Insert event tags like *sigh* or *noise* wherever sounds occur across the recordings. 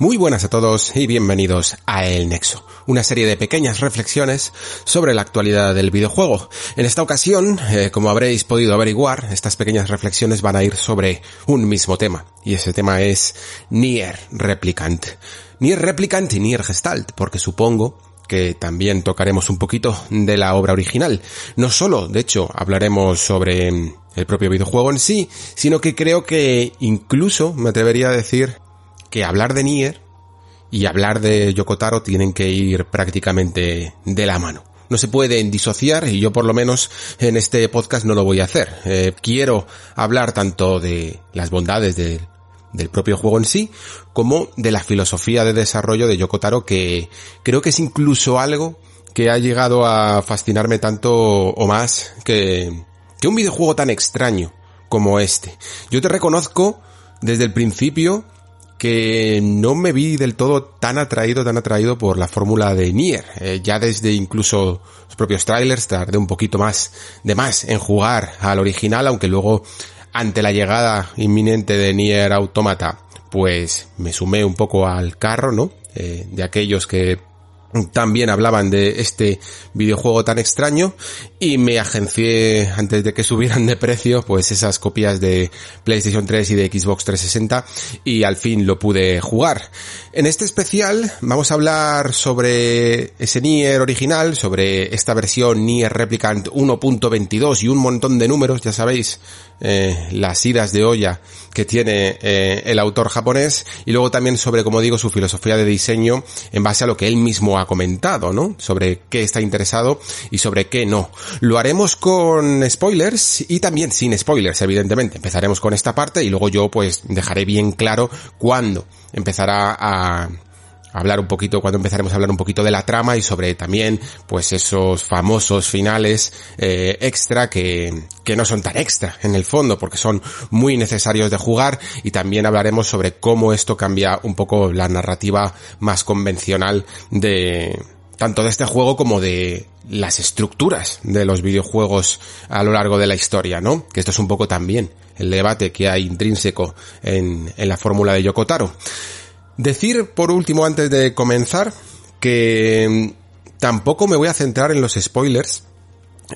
Muy buenas a todos y bienvenidos a El Nexo, una serie de pequeñas reflexiones sobre la actualidad del videojuego. En esta ocasión, eh, como habréis podido averiguar, estas pequeñas reflexiones van a ir sobre un mismo tema, y ese tema es Nier Replicant. Nier Replicant y Nier Gestalt, porque supongo que también tocaremos un poquito de la obra original. No solo, de hecho, hablaremos sobre el propio videojuego en sí, sino que creo que incluso me atrevería a decir que hablar de Nier y hablar de Yokotaro tienen que ir prácticamente de la mano. No se pueden disociar y yo por lo menos en este podcast no lo voy a hacer. Eh, quiero hablar tanto de las bondades del propio juego en sí como de la filosofía de desarrollo de Yokotaro que creo que es incluso algo que ha llegado a fascinarme tanto o más que, que un videojuego tan extraño como este. Yo te reconozco desde el principio que no me vi del todo tan atraído, tan atraído por la fórmula de Nier. Eh, ya desde incluso los propios trailers tardé un poquito más de más en jugar al original, aunque luego ante la llegada inminente de Nier Automata, pues me sumé un poco al carro, ¿no? Eh, de aquellos que también hablaban de este videojuego tan extraño y me agencié antes de que *laughs* subieran de precio pues esas copias de PlayStation 3 y de Xbox 360 y al fin lo pude jugar. En este especial vamos a hablar sobre ese Nier original, sobre esta versión Nier Replicant 1.22 y un montón de números, ya sabéis, eh, las idas de olla que tiene eh, el autor japonés y luego también sobre, como digo, su filosofía de diseño en base a lo que él mismo ha comentado, ¿no? Sobre qué está interesado y sobre qué no. Lo haremos con spoilers y también sin spoilers, evidentemente. Empezaremos con esta parte y luego yo pues dejaré bien claro cuándo empezará a hablar un poquito, cuando empezaremos a hablar un poquito de la trama y sobre también, pues esos famosos finales eh, extra que, que no son tan extra en el fondo, porque son muy necesarios de jugar y también hablaremos sobre cómo esto cambia un poco la narrativa más convencional de, tanto de este juego como de las estructuras de los videojuegos a lo largo de la historia, ¿no? Que esto es un poco también el debate que hay intrínseco en, en la fórmula de Yokotaro. Decir, por último, antes de comenzar, que mm, tampoco me voy a centrar en los spoilers,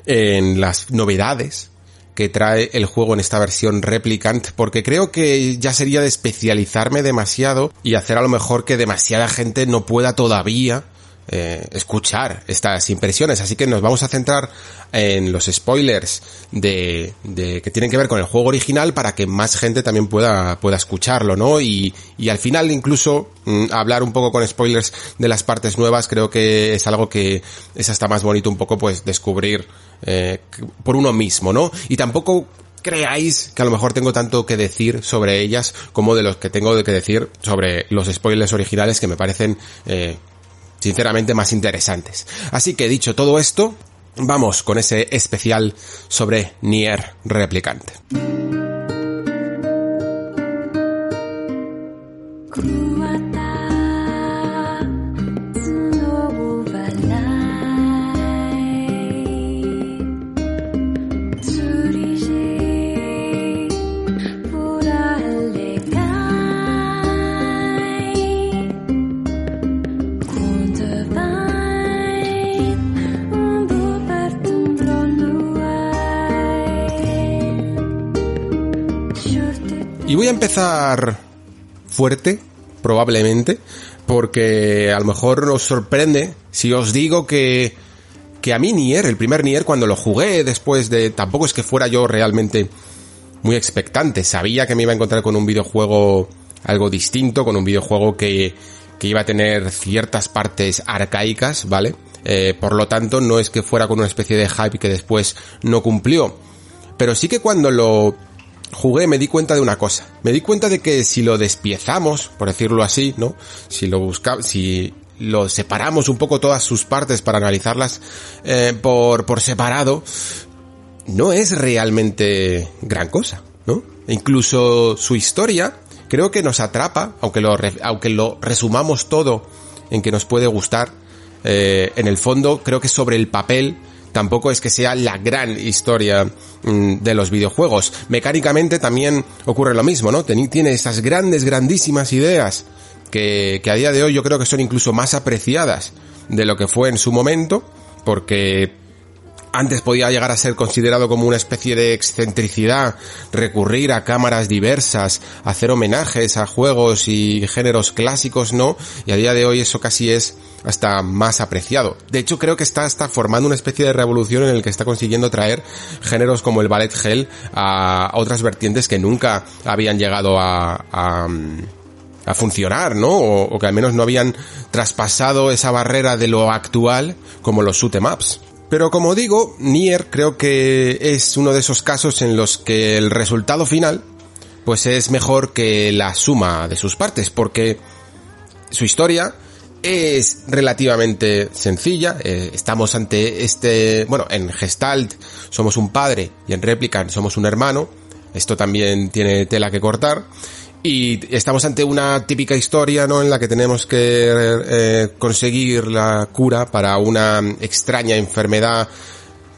en las novedades que trae el juego en esta versión Replicant, porque creo que ya sería de especializarme demasiado y hacer a lo mejor que demasiada gente no pueda todavía eh, escuchar estas impresiones. Así que nos vamos a centrar en los spoilers de, de, que tienen que ver con el juego original para que más gente también pueda, pueda escucharlo, ¿no? Y, y al final incluso mm, hablar un poco con spoilers de las partes nuevas creo que es algo que es hasta más bonito un poco pues descubrir eh, por uno mismo, ¿no? Y tampoco creáis que a lo mejor tengo tanto que decir sobre ellas como de los que tengo que decir sobre los spoilers originales que me parecen eh, sinceramente más interesantes. Así que dicho todo esto, vamos con ese especial sobre Nier Replicante. Voy a empezar fuerte, probablemente, porque a lo mejor os sorprende si os digo que que a mí Nier, el primer Nier, cuando lo jugué después de... Tampoco es que fuera yo realmente muy expectante. Sabía que me iba a encontrar con un videojuego algo distinto, con un videojuego que, que iba a tener ciertas partes arcaicas, ¿vale? Eh, por lo tanto, no es que fuera con una especie de hype que después no cumplió. Pero sí que cuando lo jugué me di cuenta de una cosa. Me di cuenta de que si lo despiezamos, por decirlo así, ¿no? Si lo buscamos, si lo separamos un poco todas sus partes para analizarlas eh, por, por separado, no es realmente gran cosa, ¿no? E incluso su historia creo que nos atrapa, aunque lo, aunque lo resumamos todo en que nos puede gustar, eh, en el fondo creo que sobre el papel tampoco es que sea la gran historia mm, de los videojuegos. Mecánicamente también ocurre lo mismo, ¿no? Tiene esas grandes, grandísimas ideas que, que a día de hoy yo creo que son incluso más apreciadas de lo que fue en su momento, porque antes podía llegar a ser considerado como una especie de excentricidad, recurrir a cámaras diversas, hacer homenajes a juegos y géneros clásicos, ¿no? Y a día de hoy eso casi es hasta más apreciado. De hecho, creo que está hasta formando una especie de revolución en el que está consiguiendo traer géneros como el ballet hell a otras vertientes que nunca habían llegado a, a funcionar, ¿no? O, o, que al menos no habían traspasado esa barrera de lo actual como los shoot em ups. Pero como digo, Nier creo que es uno de esos casos en los que el resultado final pues es mejor que la suma de sus partes, porque su historia es relativamente sencilla. Eh, estamos ante este, bueno, en Gestalt somos un padre y en Replicant somos un hermano. Esto también tiene tela que cortar. Y estamos ante una típica historia, ¿no? En la que tenemos que eh, conseguir la cura para una extraña enfermedad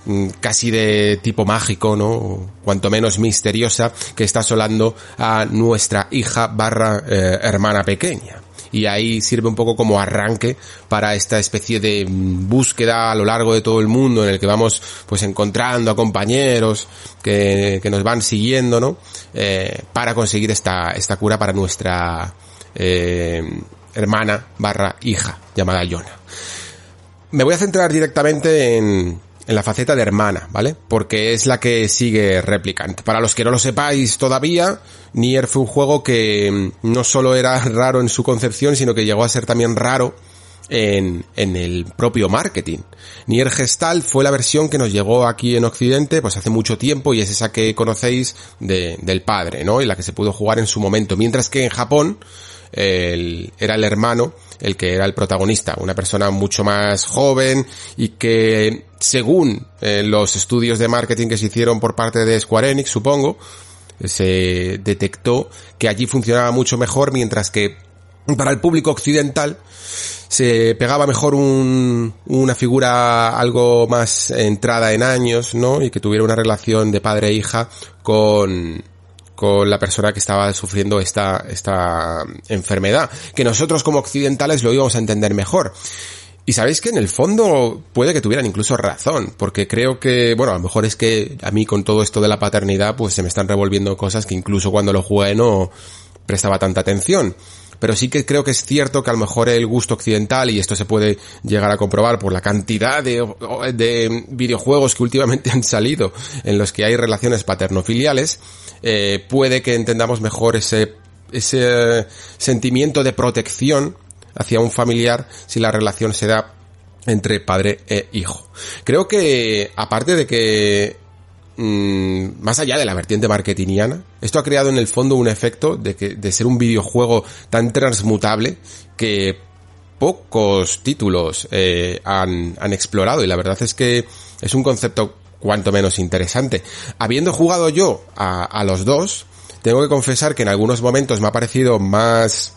mm, casi de tipo mágico, ¿no? Cuanto menos misteriosa, que está asolando a nuestra hija barra eh, hermana pequeña y ahí sirve un poco como arranque para esta especie de búsqueda a lo largo de todo el mundo en el que vamos pues encontrando a compañeros que, que nos van siguiendo, ¿no? Eh, para conseguir esta, esta cura para nuestra eh, hermana barra hija llamada Yona. Me voy a centrar directamente en, en la faceta de hermana, ¿vale? Porque es la que sigue Replicant. Para los que no lo sepáis todavía, Nier fue un juego que mm, no solo era raro en su concepción, sino que llegó a ser también raro en, en el propio marketing. Nier Gestal fue la versión que nos llegó aquí en Occidente pues hace mucho tiempo y es esa que conocéis de, del padre, ¿no? Y la que se pudo jugar en su momento. Mientras que en Japón, el, era el hermano el que era el protagonista, una persona mucho más joven y que según eh, los estudios de marketing que se hicieron por parte de Square Enix, supongo, se detectó que allí funcionaba mucho mejor mientras que para el público occidental se pegaba mejor un, una figura algo más entrada en años, ¿no? Y que tuviera una relación de padre e hija con, con la persona que estaba sufriendo esta, esta enfermedad, que nosotros como occidentales lo íbamos a entender mejor. Y sabéis que en el fondo puede que tuvieran incluso razón, porque creo que, bueno, a lo mejor es que a mí con todo esto de la paternidad, pues se me están revolviendo cosas que incluso cuando lo jugué no prestaba tanta atención pero sí que creo que es cierto que a lo mejor el gusto occidental, y esto se puede llegar a comprobar por la cantidad de, de videojuegos que últimamente *laughs* han salido en los que hay relaciones paternofiliales, eh, puede que entendamos mejor ese, ese sentimiento de protección hacia un familiar si la relación se da entre padre e hijo. Creo que, aparte de que Mm, más allá de la vertiente marketingiana, esto ha creado en el fondo un efecto de que, de ser un videojuego tan transmutable que pocos títulos eh, han, han explorado y la verdad es que es un concepto cuanto menos interesante. Habiendo jugado yo a, los dos, tengo que confesar que en algunos momentos me ha parecido más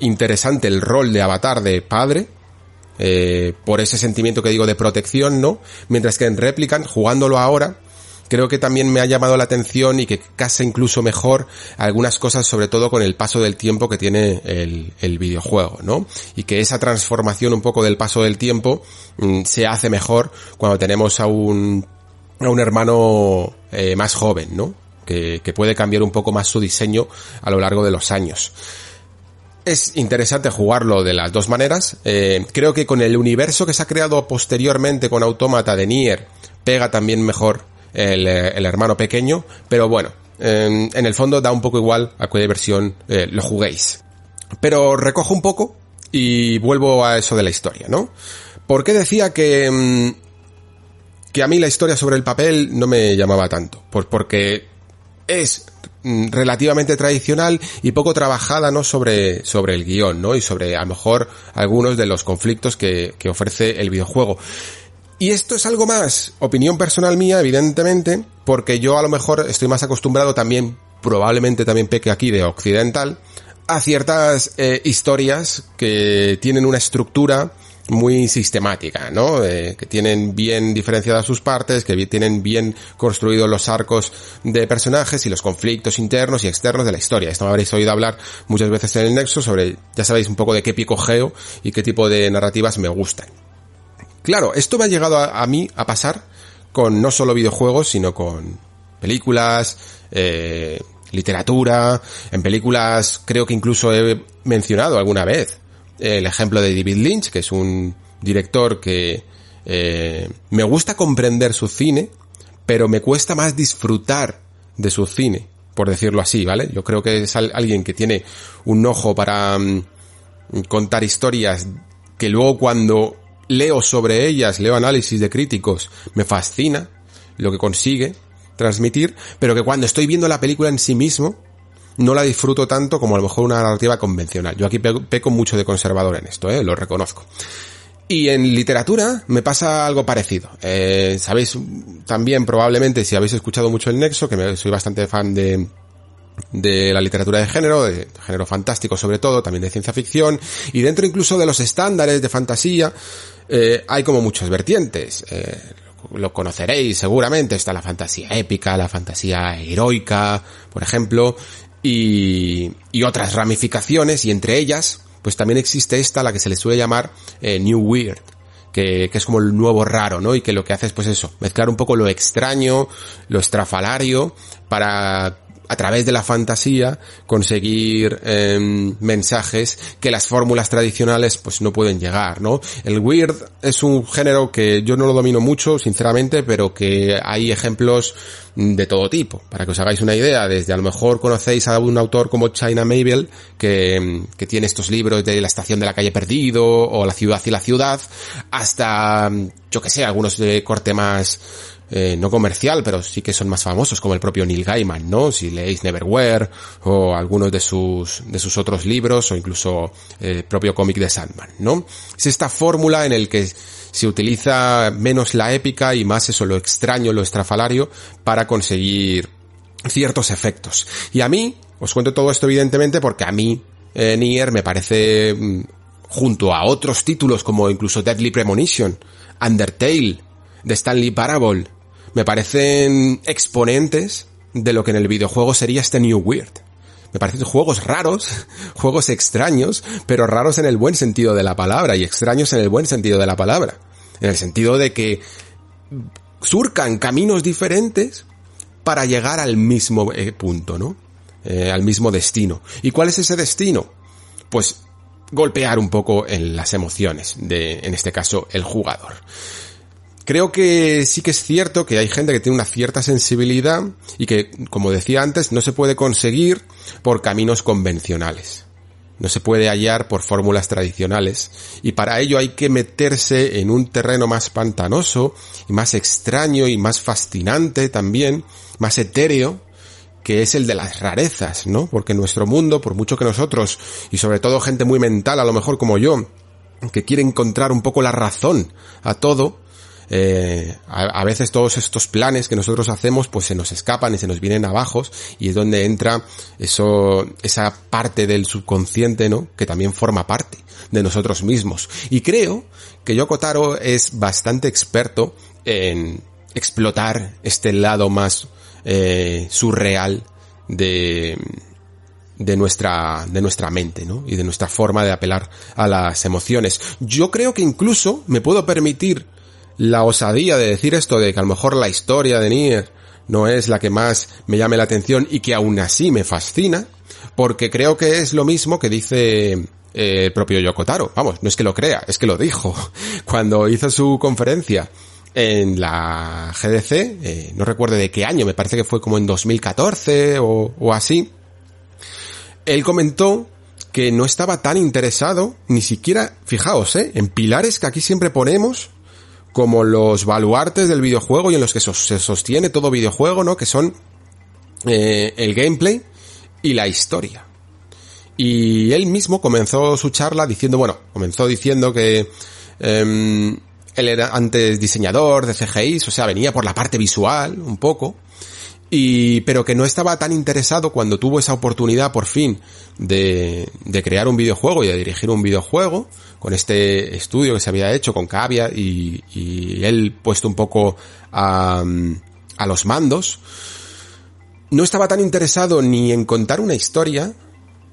interesante el rol de avatar de padre, eh, por ese sentimiento que digo de protección, ¿no? Mientras que en Replicant, jugándolo ahora, creo que también me ha llamado la atención y que casa incluso mejor algunas cosas, sobre todo con el paso del tiempo que tiene el, videojuego, ¿no? Y que esa transformación un poco del paso del tiempo mm, se hace mejor cuando tenemos a un, a un hermano eh, más joven, ¿no? Que, que puede cambiar un poco más su diseño a lo largo de los años. es interesante jugarlo de las dos maneras. Eh, creo que con el universo que se ha creado posteriormente con Autómata de Nier, pega también mejor el, eh, hermano pequeño, pero bueno, en el fondo da un poco igual a qué versión eh, lo juguéis. Pero recojo un poco y vuelvo a eso de la historia, ¿no? ¿Por qué decía que, mm, que a mí la historia sobre el papel no me llamaba tanto? Pues porque es mm, relativamente tradicional y poco trabajada, ¿no? Sobre, sobre el guion, ¿no? Y sobre, a lo mejor, algunos de los conflictos que, que ofrece el videojuego. Y esto es algo más, opinión personal mía, evidentemente, porque yo a lo mejor estoy más acostumbrado también, probablemente también peque aquí de occidental, a ciertas eh, historias que tienen una estructura muy sistemática, ¿no? Eh, que tienen bien diferenciadas sus partes, que tienen bien construidos los arcos de personajes y los conflictos internos y externos de la historia. Esto me habréis oído hablar muchas veces en el Nexo sobre, ya sabéis un poco de qué pico geo y qué tipo de narrativas me gustan. Claro, esto me ha llegado a, mí a pasar con no solo videojuegos, sino con películas, eh, literatura, en películas creo que incluso he mencionado alguna vez el ejemplo de David Lynch, que es un director que eh, me gusta comprender su cine, pero me cuesta más disfrutar de su cine, por decirlo así, ¿vale? Yo creo que es alguien que tiene un ojo para mm, contar historias que luego cuando leo sobre ellas, leo análisis de críticos, me fascina lo que consigue transmitir, pero que cuando estoy viendo la película en sí mismo, no la disfruto tanto como a lo mejor una narrativa convencional. Yo aquí peco mucho de conservador en esto, ¿eh? lo reconozco. Y en literatura me pasa algo parecido. Eh, Sabéis también probablemente si habéis escuchado mucho el Nexo, que soy bastante fan de, de la literatura de género, de género fantástico sobre todo, también de ciencia ficción, y dentro incluso de los estándares de fantasía, eh, hay como muchas vertientes. Eh, lo conoceréis seguramente, está la fantasía épica, la fantasía heroica, por ejemplo, y, y otras ramificaciones, y entre ellas, pues también existe esta, la que se le suele llamar eh, New Weird, que, que, es como el nuevo raro, ¿no? Y que lo que hace es pues eso, mezclar un poco lo extraño, lo estrafalario, para a través de la fantasía conseguir em, mensajes que las fórmulas tradicionales pues no pueden llegar, ¿no? El weird es un género que yo no lo domino mucho, sinceramente, pero que hay ejemplos de todo tipo. Para que os hagáis una idea, desde a lo mejor conocéis a un autor como China Mabel, que, que tiene estos libros de la estación de la calle perdido, o la ciudad y la ciudad, hasta, yo que sé, algunos de corte más, eh, no comercial, pero sí que son más famosos, como el propio Neil Gaiman, ¿no? Si leéis Neverwhere, o algunos de sus, de sus otros libros, o incluso el propio cómic de Sandman, ¿no? Es esta fórmula en el que se utiliza menos la épica y más eso, lo extraño, lo estrafalario, para conseguir ciertos efectos. Y a mí, os cuento todo esto evidentemente porque a mí, eh, Nier me parece, mm, junto a otros títulos como incluso Deadly Premonition, Undertale, The Stanley Parable, me parecen exponentes de lo que en el videojuego sería este New Weird. Me parecen juegos raros, *laughs* juegos extraños, pero raros en el buen sentido de la palabra y extraños en el buen sentido de la palabra. En el sentido de que surcan caminos diferentes para llegar al mismo eh, punto, ¿no? Eh, al mismo destino. ¿Y cuál es ese destino? Pues golpear un poco en las emociones de, en este caso, el jugador. Creo que sí que es cierto que hay gente que tiene una cierta sensibilidad y que, como decía antes, no se puede conseguir por caminos convencionales. No se puede hallar por fórmulas tradicionales y para ello hay que meterse en un terreno más pantanoso y más extraño y más fascinante también, más etéreo, que es el de las rarezas, ¿no? Porque nuestro mundo, por mucho que nosotros, y sobre todo gente muy mental, a lo mejor como yo, que quiere encontrar un poco la razón a todo, eh, a, veces todos estos planes que nosotros hacemos pues se nos escapan y se nos vienen abajo y es donde entra eso, esa parte del subconsciente, ¿no? Que también forma parte de nosotros mismos. Y creo que Yoko Taro es bastante experto en explotar este lado más eh, surreal de, de nuestra, de nuestra mente, ¿no? Y de nuestra forma de apelar a las emociones. Yo creo que incluso me puedo permitir la osadía de decir esto de que a lo mejor la historia de Nier no es la que más me llame la atención y que aún así me fascina, porque creo que es lo mismo que dice eh, el propio Yokotaro. Vamos, no es que lo crea, es que lo dijo. *laughs* Cuando hizo su conferencia en la GDC, eh, no recuerdo de qué año, me parece que fue como en 2014 o, o así, él comentó que no estaba tan interesado, ni siquiera, fijaos, ¿eh? en pilares que aquí siempre ponemos como los baluartes del videojuego y en los que se sostiene todo videojuego, ¿no? Que son eh, el gameplay y la historia. Y él mismo comenzó su charla diciendo, bueno, comenzó diciendo que eh, él era antes diseñador de CGI, o sea, venía por la parte visual un poco, y pero que no estaba tan interesado cuando tuvo esa oportunidad por fin de, de crear un videojuego y de dirigir un videojuego con este estudio que se había hecho con Cavia y, y él puesto un poco a, a los mandos no estaba tan interesado ni en contar una historia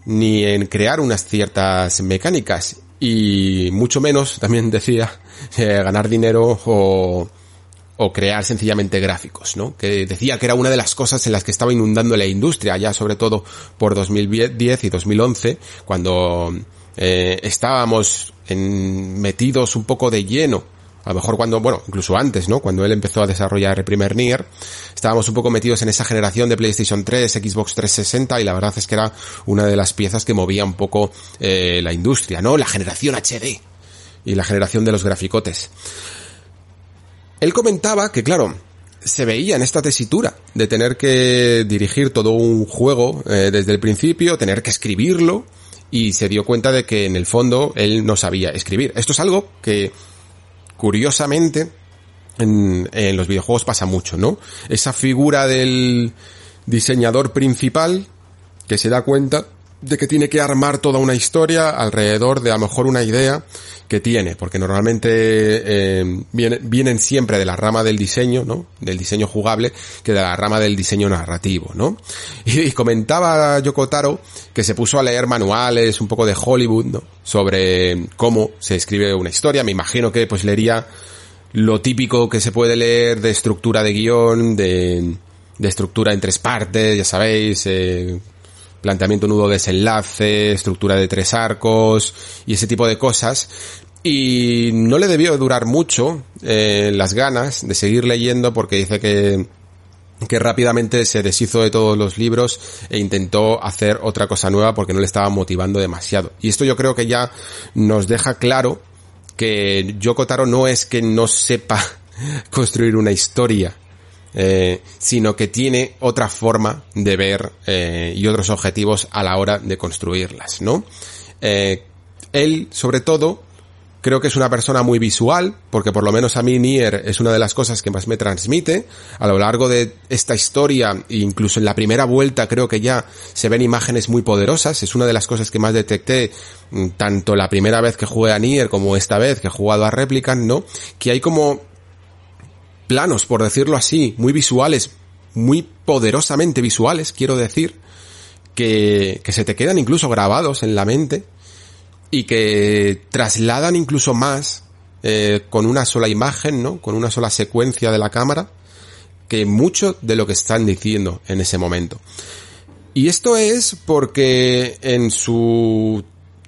ni en crear unas ciertas mecánicas y mucho menos también decía *laughs* eh, ganar dinero o o crear sencillamente gráficos, ¿no? Que decía que era una de las cosas en las que estaba inundando la industria, ya sobre todo por 2010 y 2011, cuando eh, estábamos en, metidos un poco de lleno a lo mejor cuando, bueno, incluso antes, ¿no? Cuando él empezó a desarrollar el primer Nier, estábamos un poco metidos en esa generación de PlayStation 3, Xbox 360 y la verdad es que era una de las piezas que movía un poco eh, la industria, ¿no? La generación HD y la generación de los graficotes. Él comentaba que, claro, se veía en esta tesitura de tener que dirigir todo un juego eh, desde el principio, tener que escribirlo, y se dio cuenta de que en el fondo él no sabía escribir. Esto es algo que, curiosamente, en, en los videojuegos pasa mucho, ¿no? Esa figura del diseñador principal que se da cuenta de que tiene que armar toda una historia alrededor de a lo mejor una idea que tiene, porque normalmente eh, vienen, siempre de la rama del diseño, ¿no? Del diseño jugable, que de la rama del diseño narrativo, ¿no? Y, comentaba Yokotaro que se puso a leer manuales un poco de Hollywood, ¿no? Sobre cómo se escribe una historia. Me imagino que pues leería lo típico que se puede leer de estructura de guion, de, de estructura en tres partes, ya sabéis, eh, planteamiento nudo desenlace, estructura de tres arcos y ese tipo de cosas. Y no le debió durar mucho eh, las ganas de seguir leyendo porque dice que que rápidamente se deshizo de todos los libros e intentó hacer otra cosa nueva porque no le estaba motivando demasiado. Y esto yo creo que ya nos deja claro que Yoko Taro no es que no sepa *laughs* construir una historia, eh, sino que tiene otra forma de ver eh, y otros objetivos a la hora de construirlas, ¿no? Eh, él, sobre todo, creo que es una persona muy visual, porque por lo menos a mí Nier es una de las cosas que más me transmite. A lo largo de esta historia, incluso en la primera vuelta, creo que ya se ven imágenes muy poderosas. Es una de las cosas que más detecté, mm, tanto la primera vez que jugué a Nier como esta vez que he jugado a Replicant, ¿no? Que hay como planos, por decirlo así, muy visuales, muy poderosamente visuales, quiero decir, que, que se te quedan incluso grabados en la mente y que trasladan incluso más eh, con una sola imagen, ¿no? Con una sola secuencia de la cámara que mucho de lo que están diciendo en ese momento. Y esto es porque en su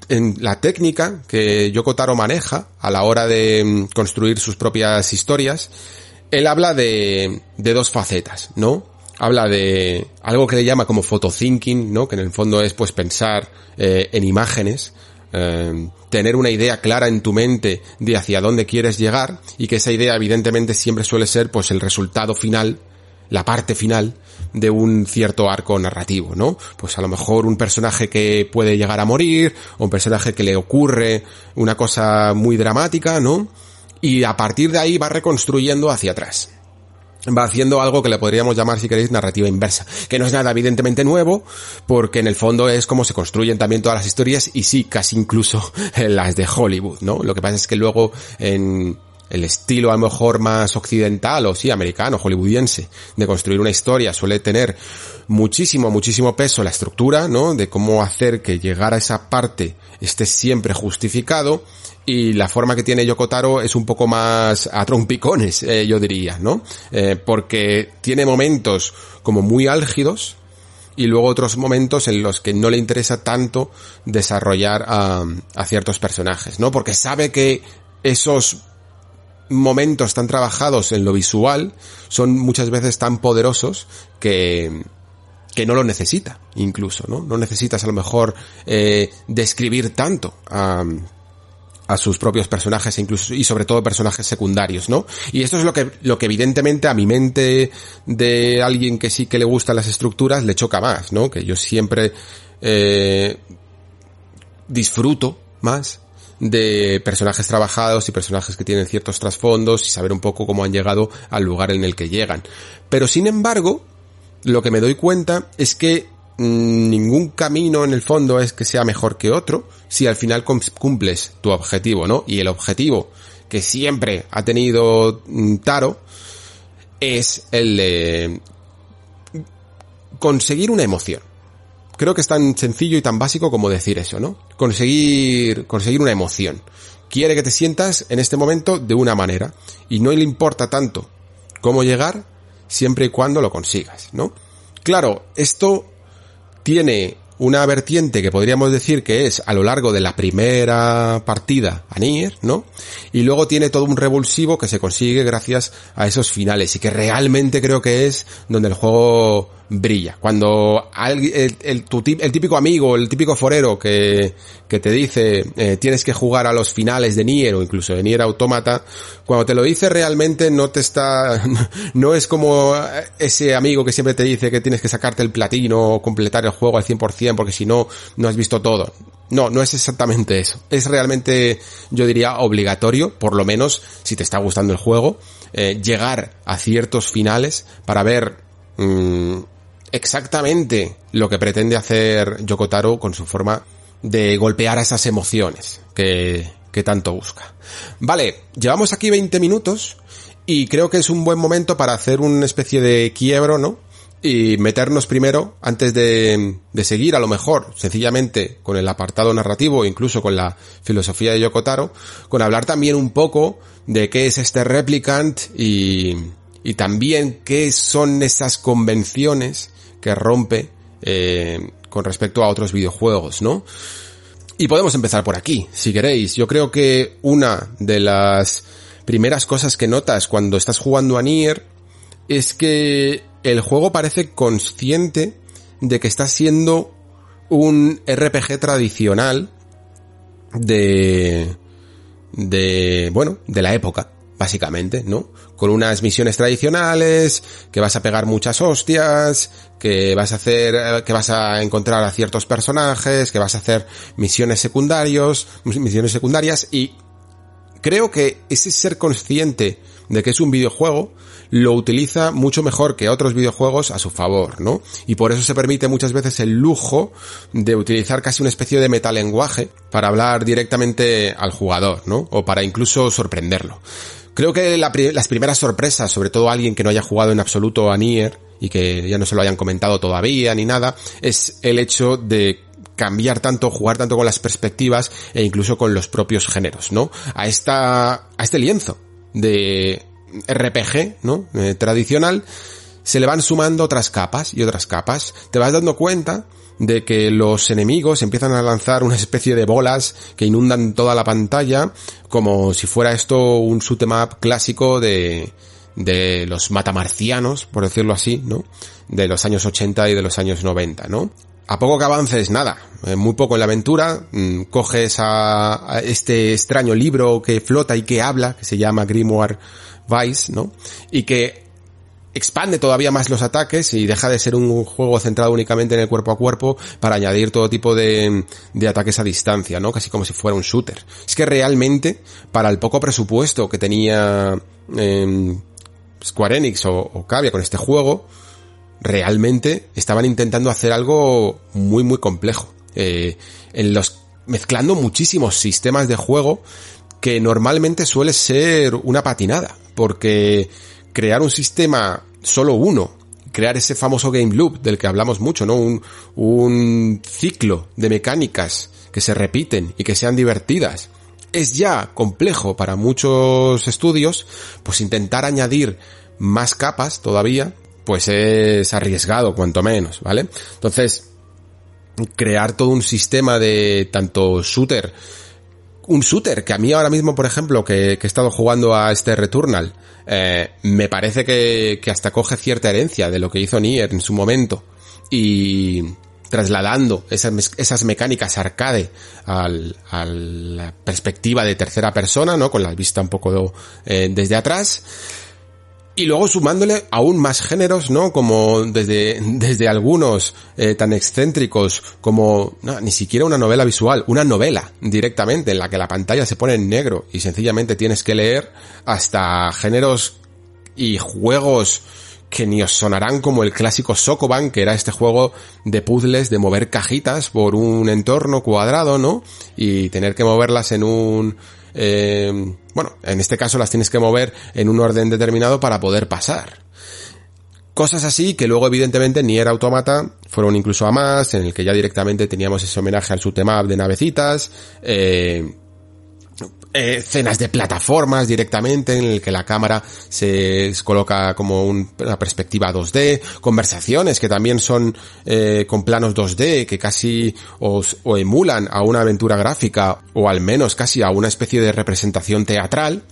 en la técnica que Yoko Taro maneja a la hora de mm, construir sus propias historias, él habla de, de dos facetas, ¿no? Habla de algo que le llama como photothinking, ¿no? Que en el fondo es pues pensar eh, en imágenes, eh, tener una idea clara en tu mente de hacia dónde quieres llegar y que esa idea evidentemente siempre suele ser pues el resultado final, la parte final de un cierto arco narrativo, ¿no? Pues a lo mejor un personaje que puede llegar a morir, o un personaje que le ocurre una cosa muy dramática, ¿no? Y a partir de ahí va reconstruyendo hacia atrás. Va haciendo algo que le podríamos llamar, si queréis, narrativa inversa, que no es nada evidentemente nuevo, porque en el fondo es como se construyen también todas las historias y sí, casi incluso *laughs* las de Hollywood, ¿no? Lo que pasa es que luego en el estilo a lo mejor más occidental o sí, americano, hollywoodiense, de construir una historia suele tener muchísimo, muchísimo peso la estructura, ¿no? De cómo hacer que llegar a esa parte esté siempre justificado y la forma que tiene Yokotaro es un poco más a trompicones, eh, yo diría, ¿no? Eh, porque tiene momentos como muy álgidos, y luego otros momentos en los que no le interesa tanto desarrollar a, a ciertos personajes, ¿no? Porque sabe que esos momentos tan trabajados en lo visual son muchas veces tan poderosos que, que no lo necesita, incluso, ¿no? No necesitas a lo mejor eh, describir tanto a, a sus propios personajes e incluso y sobre todo personajes secundarios, ¿no? Y esto es lo que lo que evidentemente a mi mente de alguien que sí que le gustan las estructuras le choca más, ¿no? Que yo siempre eh, disfruto más de personajes trabajados y personajes que tienen ciertos trasfondos y saber un poco cómo han llegado al lugar en el que llegan. Pero sin embargo, lo que me doy cuenta es que mm, ningún camino en el fondo es que sea mejor que otro si al final cumples tu objetivo, ¿no? Y el objetivo que siempre ha tenido mm, Taro es el de conseguir una emoción creo que es tan sencillo y tan básico como decir eso, ¿no? Conseguir, conseguir una emoción. Quiere que te sientas en este momento de una manera y no le importa tanto cómo llegar siempre y cuando lo consigas, ¿no? Claro, esto tiene una vertiente que podríamos decir que es a lo largo de la primera partida a Nier, ¿no? Y luego tiene todo un revulsivo que se consigue gracias a esos finales y que realmente creo que es donde el juego brilla. Cuando el, el, típico amigo, el típico forero que, que te dice eh, tienes que jugar a los finales de Nier o incluso de Nier Automata, cuando te lo dice realmente no te está, *laughs* no es como ese amigo que siempre te dice que tienes que sacarte el platino o completar el juego al 100% porque si no, no has visto todo. No, no es exactamente eso. Es realmente, yo diría, obligatorio, por lo menos si te está gustando el juego, eh, llegar a ciertos finales para ver mmm, exactamente lo que pretende hacer Yokotaro con su forma de golpear a esas emociones que, que tanto busca. Vale, llevamos aquí 20 minutos y creo que es un buen momento para hacer una especie de quiebro, ¿no? Y meternos primero, antes de, de seguir a lo mejor, sencillamente con el apartado narrativo, incluso con la filosofía de Yokotaro, con hablar también un poco de qué es este replicant y, y también qué son esas convenciones que rompe eh, con respecto a otros videojuegos, ¿no? Y podemos empezar por aquí, si queréis. Yo creo que una de las primeras cosas que notas cuando estás jugando a Nier es que el juego parece consciente de que está siendo un RPG tradicional de de bueno, de la época básicamente, ¿no? Con unas misiones tradicionales, que vas a pegar muchas hostias, que vas a hacer, eh, que vas a encontrar a ciertos personajes, que vas a hacer misiones secundarios, misiones secundarias y creo que ese ser consciente de que es un videojuego lo utiliza mucho mejor que otros videojuegos a su favor, ¿no? Y por eso se permite muchas veces el lujo de utilizar casi una especie de metalenguaje para hablar directamente al jugador, ¿no? O para incluso sorprenderlo. Creo que las primeras sorpresas, sobre todo alguien que no haya jugado en absoluto a Nier y que ya no se lo hayan comentado todavía ni nada, es el hecho de cambiar tanto, jugar tanto con las perspectivas e incluso con los propios géneros, ¿no? A esta, a este lienzo de RPG, ¿no? Eh, tradicional, se le van sumando otras capas y otras capas. Te vas dando cuenta de que los enemigos empiezan a lanzar una especie de bolas que inundan toda la pantalla, como si fuera esto un shoot'em clásico de, de los matamarcianos, por decirlo así, ¿no? De los años 80 y de los años 90, ¿no? A poco que avances, nada, eh, muy poco en la aventura, mm, coges a, a, este extraño libro que flota y que habla, que se llama Grimoire Vice, ¿no? Y que expande todavía más los ataques y deja de ser un juego centrado únicamente en el cuerpo a cuerpo para añadir todo tipo de, de ataques a distancia, ¿no? Casi como si fuera un shooter. Es que realmente, para el poco presupuesto que tenía eh, Square Enix o, o con este juego, realmente estaban intentando hacer algo muy muy complejo. Eh, en los mezclando muchísimos sistemas de juego que normalmente suele ser una patinada, porque crear un sistema solo uno, crear ese famoso game loop del que hablamos mucho, ¿no? Un, un ciclo de mecánicas que se repiten y que sean divertidas. Es ya complejo para muchos estudios, pues intentar añadir más capas todavía, pues es arriesgado, cuanto menos, ¿vale? Entonces, crear todo un sistema de tanto shooter, un shooter que a mí ahora mismo, por ejemplo, que, he estado jugando a este Returnal, eh, me parece que, que hasta coge cierta herencia de lo que hizo Nier en su momento. Y trasladando esas, esas mecánicas arcade a la perspectiva de tercera persona, ¿no? Con la vista un poco eh, desde atrás. Y luego sumándole aún más géneros, ¿no? Como desde, desde algunos eh, tan excéntricos como no, ni siquiera una novela visual, una novela directamente en la que la pantalla se pone en negro y sencillamente tienes que leer hasta géneros y juegos que ni os sonarán como el clásico Sokoban, que era este juego de puzzles de mover cajitas por un entorno cuadrado, ¿no? Y tener que moverlas en un eh, bueno, en este caso las tienes que mover en un orden determinado para poder pasar. Cosas así que luego evidentemente ni era automata, fueron incluso a más, en el que ya directamente teníamos ese homenaje al shoot'em de navecitas, eh, eh, escenas de plataformas directamente en el que la cámara se coloca como una perspectiva 2D, conversaciones que también son eh, con planos 2D que casi os, o emulan a una aventura gráfica o al menos casi a una especie de representación teatral.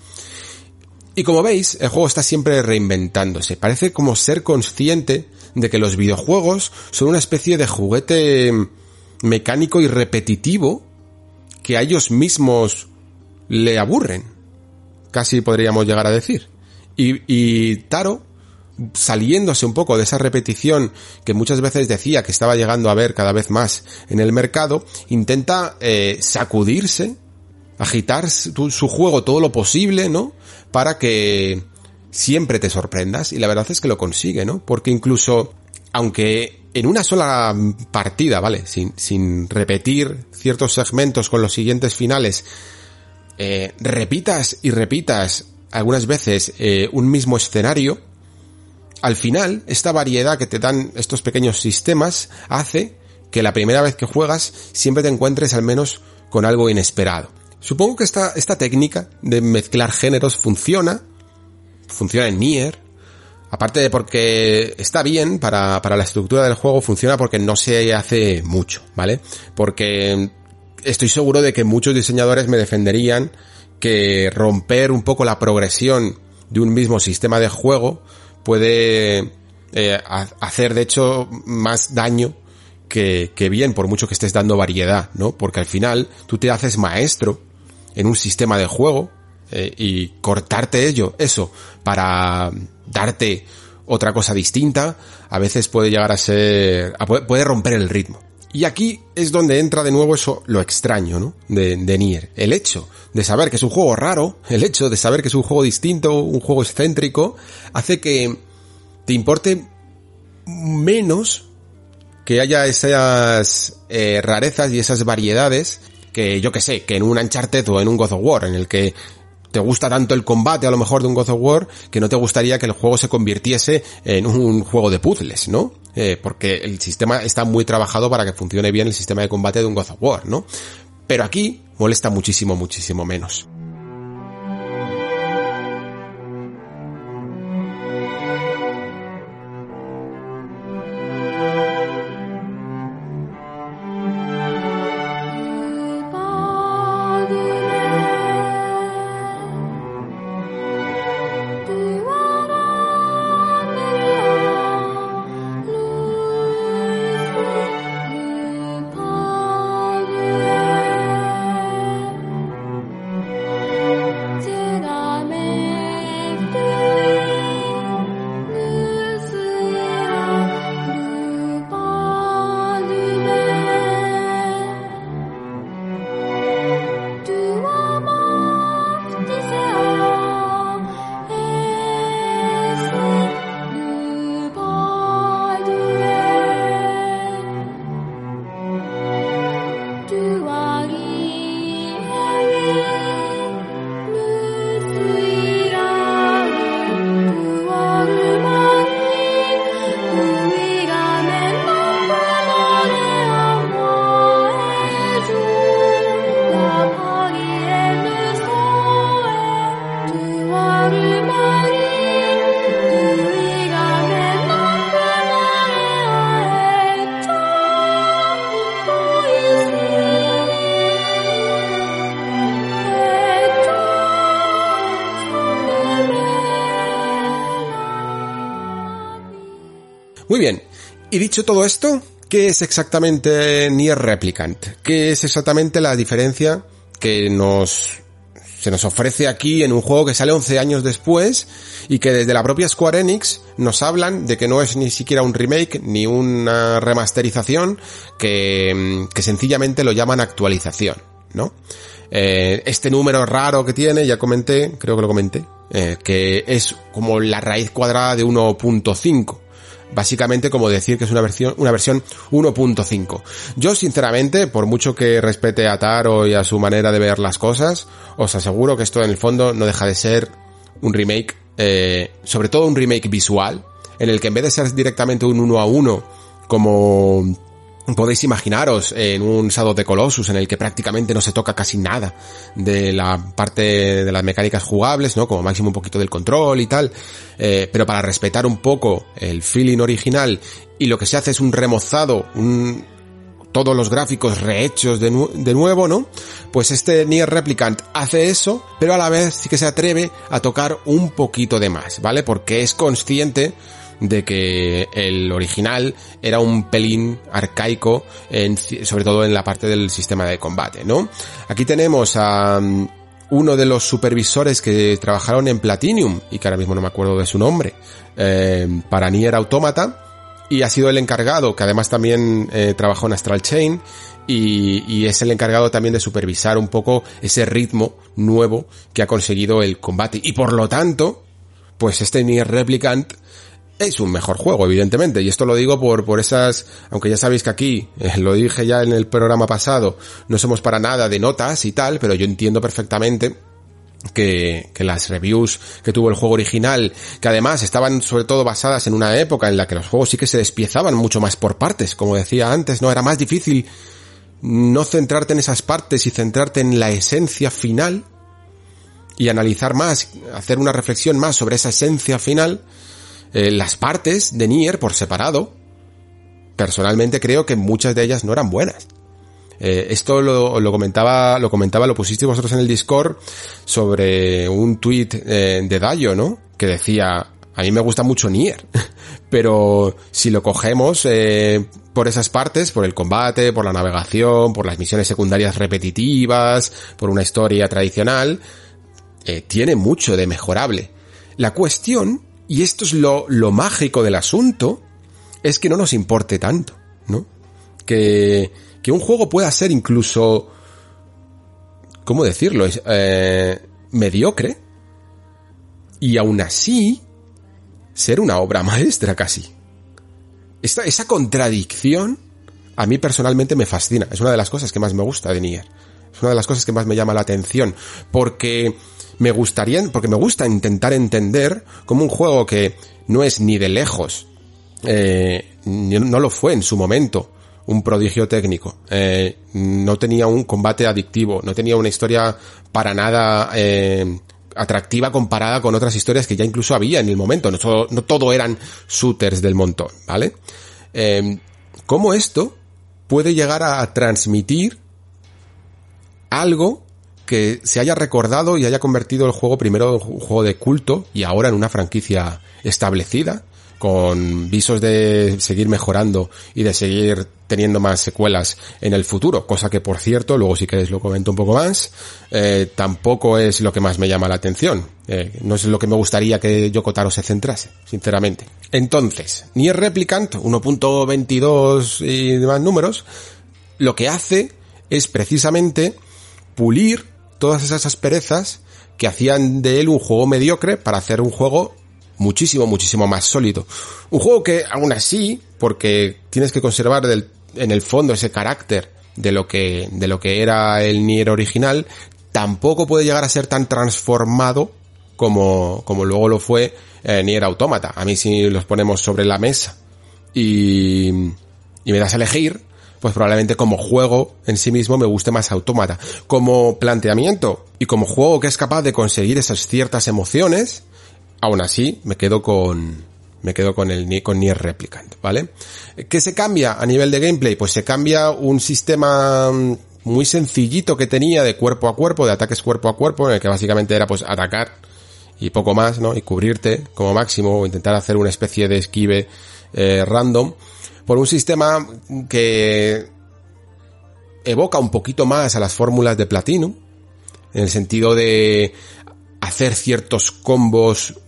Y como veis, el juego está siempre reinventándose. Parece como ser consciente de que los videojuegos son una especie de juguete mecánico y repetitivo que a ellos mismos le aburren. Casi podríamos llegar a decir. Y, y Taro, saliéndose un poco de esa repetición que muchas veces decía que estaba llegando a ver cada vez más en el mercado, intenta eh, sacudirse, agitar su, su juego todo lo posible, ¿no? Para que siempre te sorprendas y la verdad es que lo consigue, ¿no? Porque incluso, aunque en una sola partida, ¿vale? Sin, sin repetir ciertos segmentos con los siguientes finales, eh, repitas y repitas algunas veces eh, un mismo escenario, al final esta variedad que te dan estos pequeños sistemas hace que la primera vez que juegas siempre te encuentres al menos con algo inesperado. Supongo que esta, esta técnica de mezclar géneros funciona, funciona en Nier, aparte de porque está bien para, para la estructura del juego, funciona porque no se hace mucho, ¿vale? Porque estoy seguro de que muchos diseñadores me defenderían que romper un poco la progresión de un mismo sistema de juego puede eh, hacer de hecho más daño que, bien, por mucho que estés dando variedad, ¿no? Porque al final tú te haces maestro en un sistema de juego eh, y cortarte ello, eso, para darte otra cosa distinta, a veces puede llegar a ser, puede romper el ritmo. Y aquí es donde entra de nuevo eso, lo extraño, ¿no? De, de, Nier. El hecho de saber que es un juego raro, el hecho de saber que es un juego distinto, un juego excéntrico, hace que te importe menos que haya esas eh, rarezas y esas variedades que yo que sé, que en un Uncharted o en un God of War, en el que te gusta tanto el combate a lo mejor de un God of War que no te gustaría que el juego se convirtiese en un juego de puzzles, ¿no? Eh, porque el sistema está muy trabajado para que funcione bien el sistema de combate de un God of War, ¿no? Pero aquí molesta muchísimo, muchísimo menos. Todo esto, ¿qué es exactamente Nier Replicant? ¿Qué es exactamente la diferencia que nos se nos ofrece aquí en un juego que sale 11 años después y que desde la propia Square Enix nos hablan de que no es ni siquiera un remake ni una remasterización, que, que sencillamente lo llaman actualización, ¿no? Eh, este número raro que tiene, ya comenté, creo que lo comenté, eh, que es como la raíz cuadrada de 1.5 básicamente como decir que es una versión, una versión 1.5. Yo sinceramente, por mucho que respete a Taro y a su manera de ver las cosas, os aseguro que esto en el fondo no deja de ser un remake, eh, sobre todo un remake visual, en el que en vez de ser directamente un 1 a 1, como podéis imaginaros en un Shadow de Colossus en el que prácticamente no se toca casi nada de la parte de las mecánicas jugables, ¿no? Como máximo un poquito del control y tal, eh, pero para respetar un poco el feeling original y lo que se hace es un remozado, un, todos los gráficos rehechos de, de, nuevo, ¿no? Pues este Nier Replicant hace eso, pero a la vez sí que se atreve a tocar un poquito de más, ¿vale? Porque es consciente de que el original era un pelín arcaico, en, sobre todo en la parte del sistema de combate, ¿no? Aquí tenemos a um, uno de los supervisores que trabajaron en Platinum, y que ahora mismo no me acuerdo de su nombre, eh, para Nier Automata, y ha sido el encargado, que además también eh, trabajó en Astral Chain, y, y, es el encargado también de supervisar un poco ese ritmo nuevo que ha conseguido el combate. Y por lo tanto, pues este Nier Replicant es un mejor juego, evidentemente, y esto lo digo por, por esas, aunque ya sabéis que aquí, eh, lo dije ya en el programa pasado, no somos para nada de notas y tal, pero yo entiendo perfectamente que, que las reviews que tuvo el juego original, que además estaban sobre todo basadas en una época en la que los juegos sí que se despiezaban mucho más por partes, como decía antes, no era más difícil no centrarte en esas partes y centrarte en la esencia final y analizar más, hacer una reflexión más sobre esa esencia final, eh, las partes de Nier por separado, personalmente creo que muchas de ellas no eran buenas. Eh, esto lo, comentaba, lo comentaba, lo pusisteis vosotros en el Discord sobre un tweet eh, de Dayo, ¿no? Que decía, a mí me gusta mucho Nier, *laughs* pero si lo cogemos por esas partes, por el combate, por la navegación, por las misiones secundarias repetitivas, por una historia tradicional, tiene mucho de mejorable. La cuestión y esto es lo, lo mágico del asunto, es que no nos importe tanto, ¿no? Que, que un juego pueda ser incluso, ¿cómo decirlo? Eh, mediocre. Y aún así, ser una obra *laughs* maestra casi. Esta, esa contradicción, a mí personalmente me fascina. Es una de las cosas que más me gusta de Nier. Es una de las cosas que más me llama la atención. Porque me gustaría, porque me gusta intentar entender como un juego que no es ni de lejos, eh, no lo fue en su momento, un prodigio técnico, eh, no tenía un combate adictivo, no tenía una historia para nada eh, atractiva comparada con otras historias que ya incluso había en el momento, no todo, no todo eran shooters del montón, ¿vale? Eh, ¿Cómo esto puede llegar a transmitir algo que se haya recordado y haya convertido el juego primero en un juego de culto y ahora en una franquicia establecida con visos de seguir mejorando y de seguir teniendo más secuelas en el futuro, cosa que por cierto, luego si queréis lo comento un poco más, eh, tampoco es lo que más me llama la atención, eh, no es lo que me gustaría que Yokotaro se centrase, sinceramente. Entonces, Nier Replicant 1.22 y demás números, lo que hace es precisamente pulir todas esas asperezas que hacían de él un juego mediocre para hacer un juego muchísimo, muchísimo más sólido. Un juego que aún así, porque tienes que conservar en el fondo ese carácter de lo que, de lo que era el Nier original, tampoco puede llegar a ser tan transformado como, como luego lo fue eh, Nier Automata. A mí si los ponemos sobre la mesa y, y me das a elegir, pues probablemente como juego en sí mismo me guste más Automata. Como planteamiento y como juego que es capaz de conseguir esas ciertas emociones, aún así me quedo con, me quedo con el con Nier Replicant, ¿vale? ¿Qué se cambia a nivel de gameplay? Pues se cambia un sistema mm, muy sencillito que tenía de cuerpo a cuerpo, de ataques cuerpo a cuerpo, en el que básicamente era pues atacar y poco más, ¿no? Y cubrirte como máximo o intentar hacer una especie de esquive eh, random, por un sistema que evoca un poquito más a las fórmulas de Platinum, en el sentido de hacer ciertos combos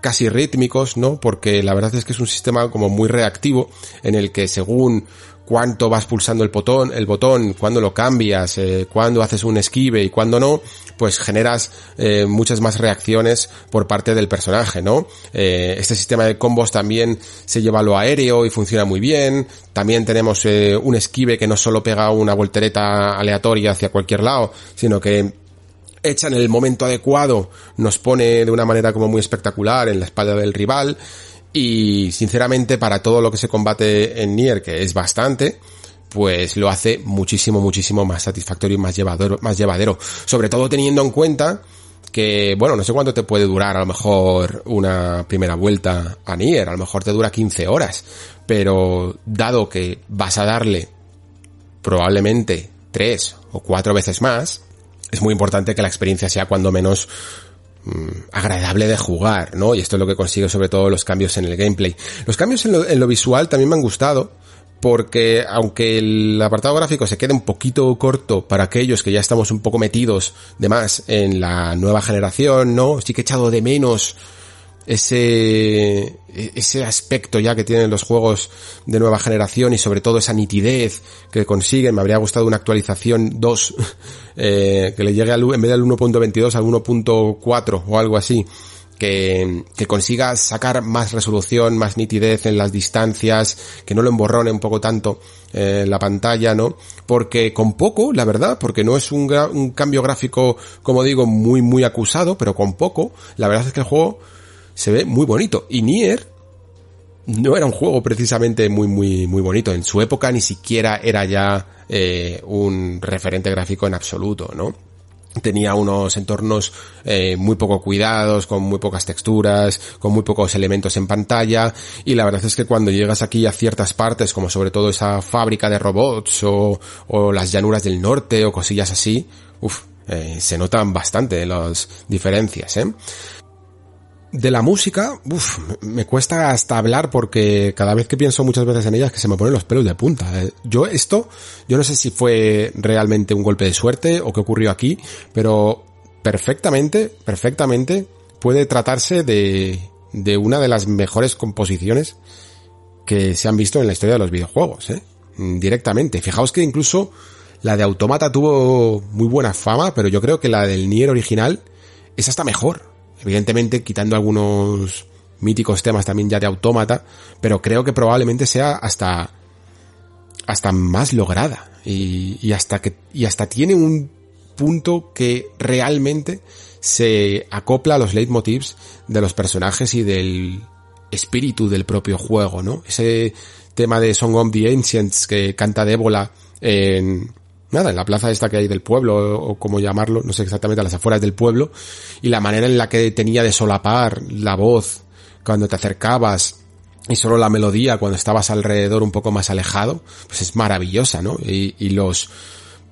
casi rítmicos, ¿no? Porque la verdad es que es un sistema como muy reactivo en el que según cuánto vas pulsando el botón, el botón, cuándo lo cambias, eh, cuándo haces un esquive y cuándo no, pues generas eh, muchas más reacciones por parte del personaje, ¿no? Eh, este sistema de combos también se lleva a lo aéreo y funciona muy bien. También tenemos eh, un esquive que no solo pega una voltereta aleatoria hacia cualquier lado, sino que hecha en el momento adecuado nos pone de una manera como muy espectacular en la espalda del rival y sinceramente para todo lo que se combate en Nier, que es bastante, pues lo hace muchísimo, muchísimo más satisfactorio y más llevadero, más llevadero. Sobre todo teniendo en cuenta que, bueno, no sé cuánto te puede durar a lo mejor una primera vuelta a Nier, a lo mejor te dura 15 horas, pero dado que vas a darle probablemente tres o cuatro veces más, es muy importante que la experiencia sea cuando menos agradable de jugar, ¿no? Y esto es lo que consigue sobre todo los cambios en el gameplay. Los cambios en lo, en lo visual también me han gustado, porque aunque el apartado gráfico se quede un poquito corto para aquellos que ya estamos un poco metidos de más en la nueva generación, ¿no? Sí que he echado de menos ese, ese aspecto ya que tienen los juegos de nueva generación y sobre todo esa nitidez que consiguen. Me habría gustado una actualización 2 *laughs* eh, que le llegue al, en vez del 1.22 al 1.4 o algo así que, que consiga sacar más resolución, más nitidez en las distancias, que no lo emborrone un poco tanto eh, la pantalla, ¿no? Porque con poco, la verdad, porque no es un, un cambio gráfico, como digo, muy, muy acusado, pero con poco, la verdad es que el juego se ve muy bonito. Y Nier no era un juego precisamente muy, muy, muy bonito. En su época ni siquiera era ya eh, un referente gráfico en absoluto, ¿no? tenía unos entornos eh, muy poco cuidados, con muy pocas texturas, con muy pocos elementos en pantalla y la verdad es que cuando llegas aquí a ciertas partes, como sobre todo esa fábrica de robots o, o las llanuras del norte o cosillas así, uff, eh, se notan bastante las diferencias, ¿eh? De la música, uff, me cuesta hasta hablar porque cada vez que pienso muchas veces en ella es que se me ponen los pelos de punta. Eh. Yo esto, yo no sé si fue realmente un golpe de suerte o qué ocurrió aquí, pero perfectamente, perfectamente puede tratarse de, de una de las mejores composiciones que se han visto en la historia de los videojuegos, ¿eh? directamente. Fijaos que incluso la de Automata tuvo muy buena fama, pero yo creo que la del Nier original es hasta mejor Evidentemente quitando algunos míticos temas también ya de autómata, pero creo que probablemente sea hasta hasta más lograda y, y hasta que y hasta tiene un punto que realmente se acopla a los leitmotivs de los personajes y del espíritu del propio juego, ¿no? Ese tema de Song of the Ancients que canta Débola en, nada, en la plaza esta que hay del pueblo, o como llamarlo, no sé exactamente, a las afueras del pueblo, y la manera en la que tenía de solapar la voz cuando te acercabas y solo la melodía cuando estabas alrededor un poco más alejado, pues es maravillosa, ¿no? Y, los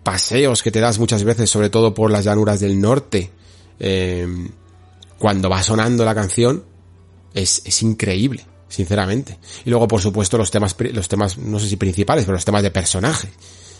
paseos que te das muchas veces, sobre todo por las llanuras del norte, eh, cuando va sonando la canción, es, es increíble, sinceramente. Y luego, por supuesto, los temas, los temas, no sé si principales, pero los temas de personaje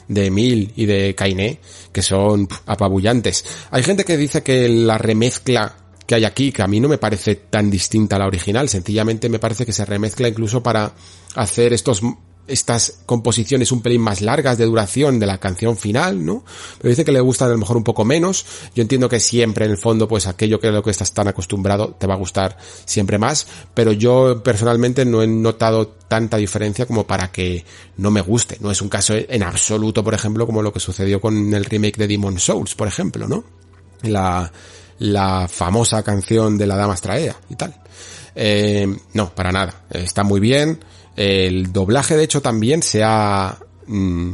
de Emil y de Kainé, que son apabullantes. Hay gente que dice que la remezcla que hay aquí, que a mí no me parece tan distinta a la original, sencillamente me parece que se remezcla incluso para hacer estos estas composiciones un pelín más largas de duración de la canción final, ¿no? Pero dice que le gustan a lo mejor un poco menos. Yo entiendo que siempre en el fondo, pues aquello que es lo que estás tan acostumbrado te va a gustar siempre más, pero yo personalmente no he notado tanta diferencia como para que no me guste. No es un caso en absoluto, por ejemplo, como lo que sucedió con el remake de Demon Souls, por ejemplo, ¿no? La, famosa canción de la Dama Estraea y tal. Eh, no, para nada. Está muy bien el doblaje, de hecho, también se ha, mm,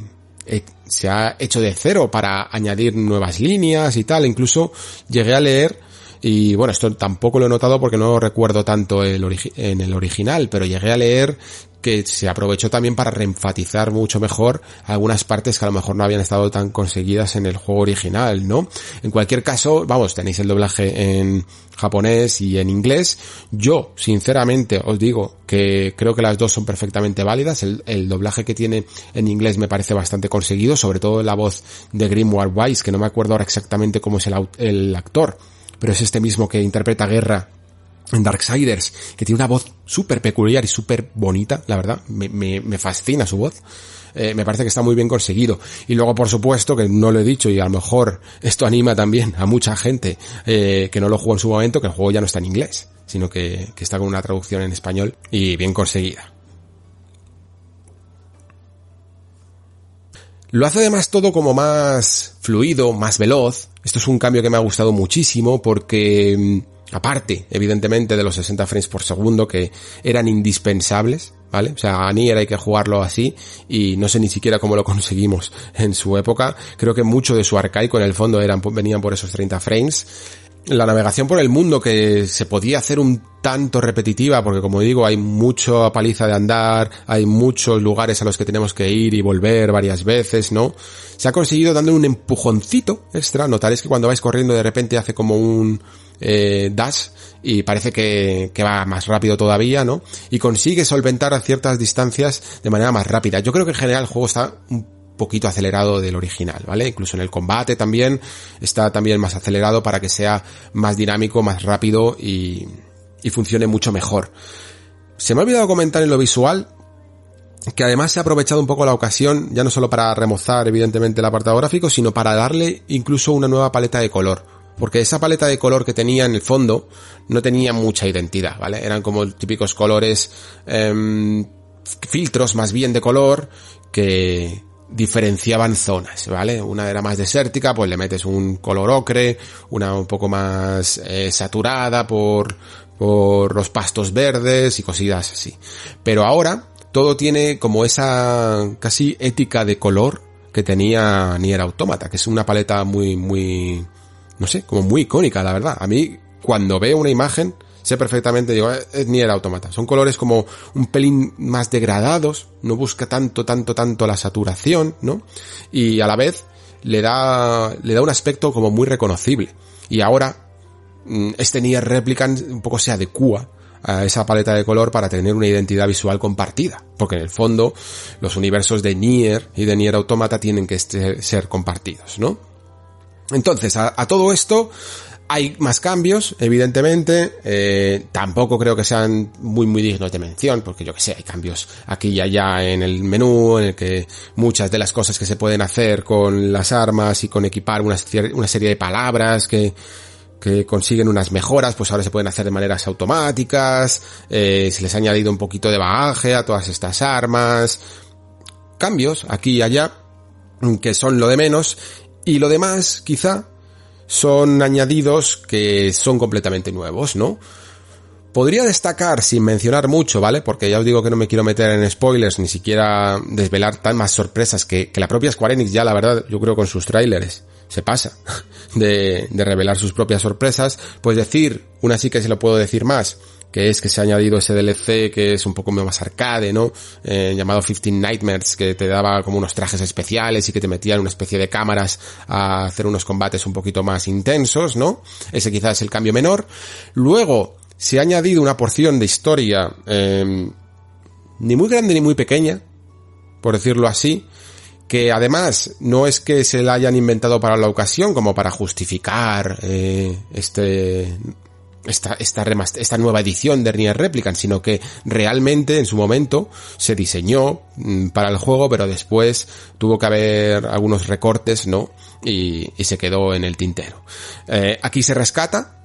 se ha hecho de cero para añadir nuevas líneas y tal. Incluso llegué a leer Y bueno, esto tampoco lo he notado porque no recuerdo tanto el en el original, pero llegué a leer que se aprovechó también para reenfatizar mucho mejor algunas partes que a lo mejor no habían estado tan conseguidas en el juego original, ¿no? En cualquier caso, vamos, tenéis el doblaje en japonés y en inglés. Yo, sinceramente, os digo que creo que las dos son perfectamente válidas. El, doblaje que tiene en inglés me parece bastante conseguido, sobre todo la voz de Grimoire Weiss, que no me acuerdo ahora exactamente cómo es el, el actor, pero es este mismo que interpreta Guerra en Darksiders, que tiene una voz súper peculiar y súper bonita, la verdad, me, me, me fascina su voz. Eh, me parece que está muy bien conseguido. Y luego, por supuesto, que no lo he dicho y a lo mejor esto anima también a mucha gente eh, que no lo jugó en su momento, que el juego ya no está en inglés, sino que, que está con una traducción en español y bien conseguida. Lo hace además todo como más fluido, más veloz. Esto es un cambio que me ha gustado muchísimo porque mm, aparte, evidentemente, de los 60 frames por segundo que eran indispensables, ¿vale? O sea, a Nier hay que jugarlo así y no sé ni siquiera cómo lo conseguimos en su época. Creo que mucho de su arcaico en el fondo eran, venían por esos 30 frames. La navegación por el mundo que se podía hacer un tanto repetitiva porque como digo hay mucha paliza de andar, hay muchos lugares a los que tenemos que ir y volver varias veces, ¿no? Se ha conseguido dando un empujoncito extra, notaréis que cuando vais corriendo de repente hace como un, eh, dash y parece que, que, va más rápido todavía, ¿no? Y consigue solventar a ciertas distancias de manera más rápida. Yo creo que en general el juego está un poquito acelerado del original, ¿vale? Incluso en el combate también está también más acelerado para que sea más dinámico, más rápido y, y funcione mucho mejor. Se me ha olvidado comentar en lo visual, que además se ha aprovechado un poco la ocasión, ya no solo para remozar evidentemente el apartado gráfico, sino para darle incluso una nueva paleta de color porque esa paleta de color que tenía en el fondo no tenía mucha identidad, ¿vale? Eran como típicos colores, eh, filtros más bien de color que diferenciaban zonas, ¿vale? Una era más desértica, pues le metes un color ocre, una un poco más eh, saturada por, por los pastos verdes y cosillas así. Pero ahora todo tiene como esa casi ética de color que tenía Nier Automata, que es una paleta muy, muy, no sé, como muy icónica, la verdad. A mí, cuando veo una imagen, sé perfectamente, digo, eh, es ni el automata. Son colores como un pelín más degradados, no busca tanto, tanto, tanto la saturación, ¿no? Y a la vez le da, le da un aspecto como muy reconocible. Y ahora, mm, este Nier Replicant un poco se adecua a esa paleta de color para tener una identidad visual compartida. Porque en el fondo, los universos de Nier y de Nier Automata tienen que este, ser compartidos, ¿no? Entonces, a, todo esto hay más cambios, evidentemente, eh, tampoco creo que sean muy muy dignos de mención, porque yo que sé, hay cambios aquí y allá en el menú, en el que muchas de las cosas que se pueden hacer con las armas y con equipar una, serie de palabras que, que consiguen unas mejoras, pues ahora se pueden hacer de maneras automáticas, eh, se les ha añadido un poquito de bagaje a todas estas armas, cambios aquí y allá, que son lo de menos, y lo demás, quizá, son añadidos que son completamente nuevos, ¿no? Podría destacar, sin mencionar mucho, ¿vale? Porque ya os digo que no me quiero meter en spoilers, ni siquiera desvelar tan más sorpresas que, que la propia Square Enix ya, la verdad, yo creo con sus trailers se pasa *laughs* de, de revelar sus propias sorpresas. Pues decir, una sí que se lo puedo decir más, que es que se ha añadido ese DLC que es un poco más arcade, ¿no? Eh, llamado 15 Nightmares, que te daba como unos trajes especiales y que te metían una especie de cámaras a hacer unos combates un poquito más intensos, ¿no? Ese quizás es el cambio menor. Luego, se ha añadido una porción de historia, eh, ni muy grande ni muy pequeña, por decirlo así, que además no es que se la hayan inventado para la ocasión como para justificar eh, este esta, esta, esta nueva edición de Nier Replicant, sino que realmente en su momento se diseñó mm, para el juego, pero después tuvo que haber algunos recortes, ¿no? Y, se quedó en el tintero. Eh, aquí se rescata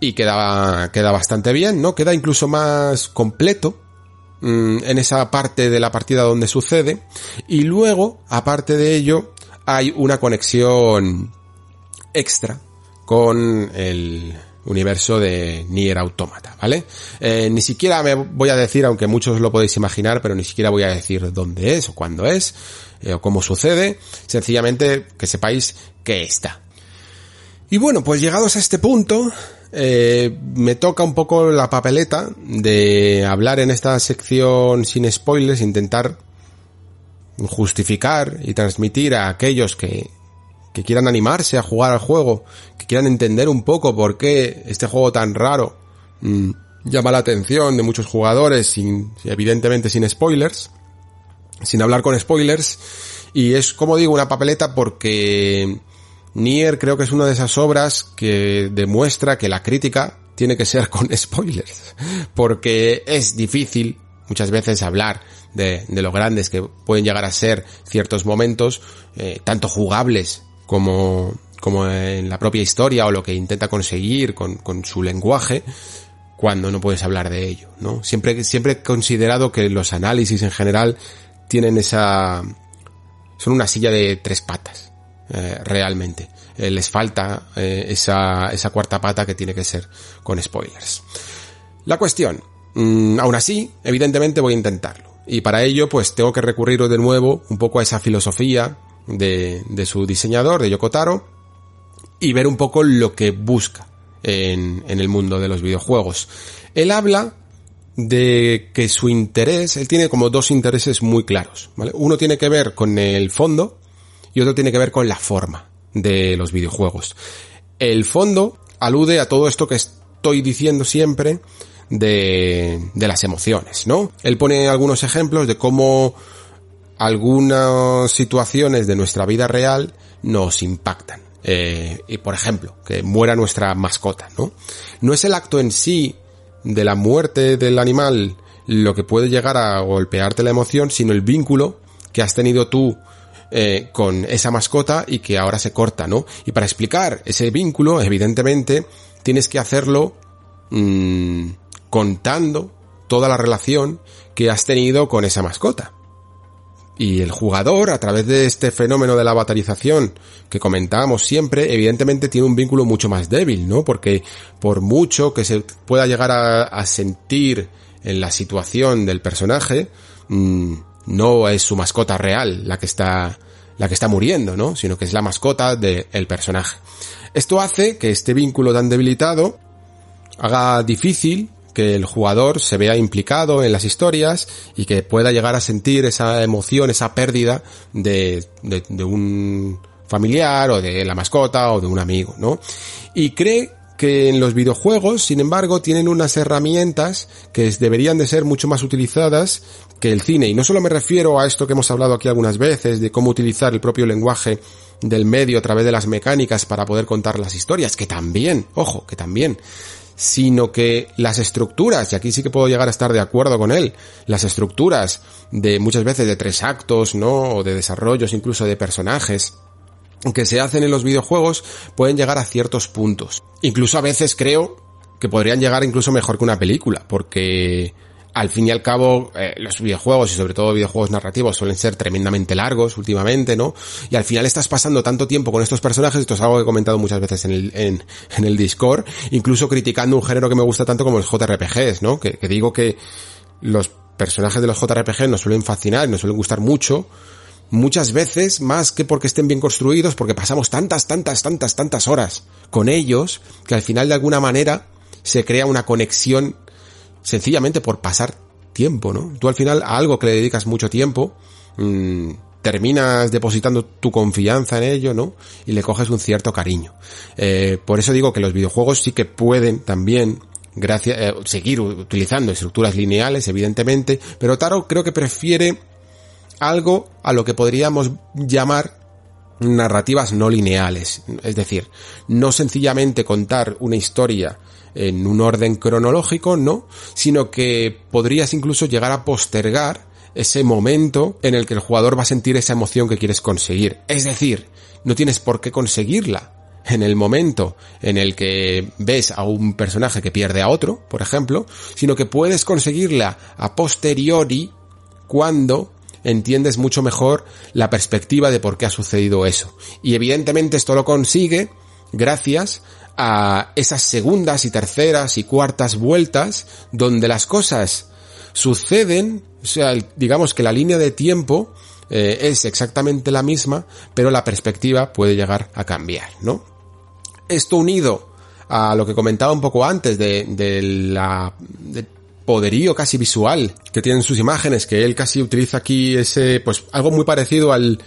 y queda, queda bastante bien, ¿no? Queda incluso más completo mm, en esa parte de la partida donde sucede. Y luego, aparte de ello, hay una conexión extra con el, universo de Nier Automata, ¿vale? Eh, ni siquiera me voy a decir, aunque muchos lo podéis imaginar, pero ni siquiera voy a decir dónde es o cuándo es eh, o cómo sucede, sencillamente que sepáis que está. Y bueno, pues llegados a este punto, eh, me toca un poco la papeleta de hablar en esta sección sin spoilers, intentar justificar y transmitir a aquellos que, que quieran animarse a jugar al juego, que quieran entender un poco por qué este juego tan raro mm, llama la atención de muchos jugadores, sin, evidentemente sin spoilers, sin hablar con spoilers, y es como digo una papeleta porque Nier creo que es una de esas obras que demuestra que la crítica tiene que ser *laughs* con spoilers, porque es difícil muchas veces hablar de, de lo grandes que pueden llegar a ser ciertos momentos, eh, tanto jugables como, como en la propia historia o lo que intenta conseguir con, con su lenguaje, cuando no puedes hablar de ello, ¿no? Siempre, siempre he considerado que los análisis en general tienen esa, son una silla de tres patas, eh, realmente. Eh, les falta eh, esa, esa cuarta pata que tiene que ser con spoilers. La cuestión, mm, aún así, evidentemente voy a intentarlo. Y para ello, pues tengo que recurrir de nuevo un poco a esa filosofía de, de su diseñador, de Yokotaro, y ver un poco lo que busca en, en el mundo de los videojuegos. Él habla de que su interés, él tiene como dos intereses muy claros, ¿vale? Uno tiene que ver con el fondo y otro tiene que ver con la forma de los videojuegos. El fondo alude a todo esto que estoy diciendo siempre de, de las emociones, ¿no? Él pone algunos ejemplos de cómo algunas situaciones de nuestra vida real nos impactan. Eh, y por ejemplo, que muera nuestra mascota, ¿no? No es el acto en sí de la muerte del animal lo que puede llegar a golpearte la emoción, sino el vínculo que has tenido tú eh, con esa mascota y que ahora se corta, ¿no? Y para explicar ese vínculo, evidentemente, tienes que hacerlo mmm, contando toda la relación que has tenido con esa mascota. Y el jugador, a través de este fenómeno de la batalización que comentábamos siempre, evidentemente tiene un vínculo mucho más débil, ¿no? Porque por mucho que se pueda llegar a, a sentir en la situación del personaje, mmm, no es su mascota real la que está, la que está muriendo, ¿no? Sino que es la mascota del personaje. Esto hace que este vínculo tan debilitado haga difícil que el jugador se vea implicado en las historias y que pueda llegar a sentir esa emoción, esa pérdida de, de, de un familiar o de la mascota o de un amigo, ¿no? Y cree que en los videojuegos, sin embargo, tienen unas herramientas que deberían de ser mucho más utilizadas que el cine. Y no solo me refiero a esto que hemos hablado aquí algunas veces, de cómo utilizar el propio lenguaje del medio a través de las mecánicas para poder contar las historias, que también, ojo, que también, sino que las estructuras, y aquí sí que puedo llegar a estar de acuerdo con él, las estructuras de muchas veces de tres actos, ¿no? O de desarrollos incluso de personajes, que se hacen en los videojuegos pueden llegar a ciertos puntos. Incluso a veces creo que podrían llegar incluso mejor que una película, porque al fin y al cabo, eh, los videojuegos y sobre todo videojuegos narrativos suelen ser tremendamente largos últimamente, ¿no? Y al final estás pasando tanto tiempo con estos personajes, esto es algo que he comentado muchas veces en el, en, el Discord, incluso criticando un género que me gusta tanto como los JRPGs, ¿no? Que, que digo que los personajes de los JRPG nos suelen fascinar, nos suelen gustar mucho, muchas veces más que porque estén bien construidos, porque pasamos tantas, tantas, tantas, tantas horas con ellos, que al final de alguna manera se crea una conexión sencillamente por pasar tiempo, ¿no? Tú al final a algo que le dedicas mucho tiempo, mmm, terminas depositando tu confianza en ello, ¿no? Y le coges un cierto cariño. Eh, por eso digo que los videojuegos sí que pueden también gracias, eh, seguir utilizando estructuras lineales, evidentemente, pero Taro creo que prefiere algo a lo que podríamos llamar narrativas no lineales. Es decir, no sencillamente contar una historia en un orden cronológico, no, sino que podrías incluso llegar a postergar ese momento en el que el jugador va a sentir esa emoción que quieres conseguir. Es decir, no tienes por qué conseguirla en el momento en el que ves a un personaje que pierde a otro, por ejemplo, sino que puedes conseguirla a posteriori cuando entiendes mucho mejor la perspectiva de por qué ha sucedido eso. Y evidentemente esto lo consigue gracias a esas segundas y terceras y cuartas vueltas donde las cosas suceden, o sea, digamos que la línea de tiempo eh, es exactamente la misma, pero la perspectiva puede llegar a cambiar, ¿no? Esto unido a lo que comentaba un poco antes de, de la poderío casi visual que tienen sus imágenes, que él casi utiliza aquí ese, pues algo muy parecido al,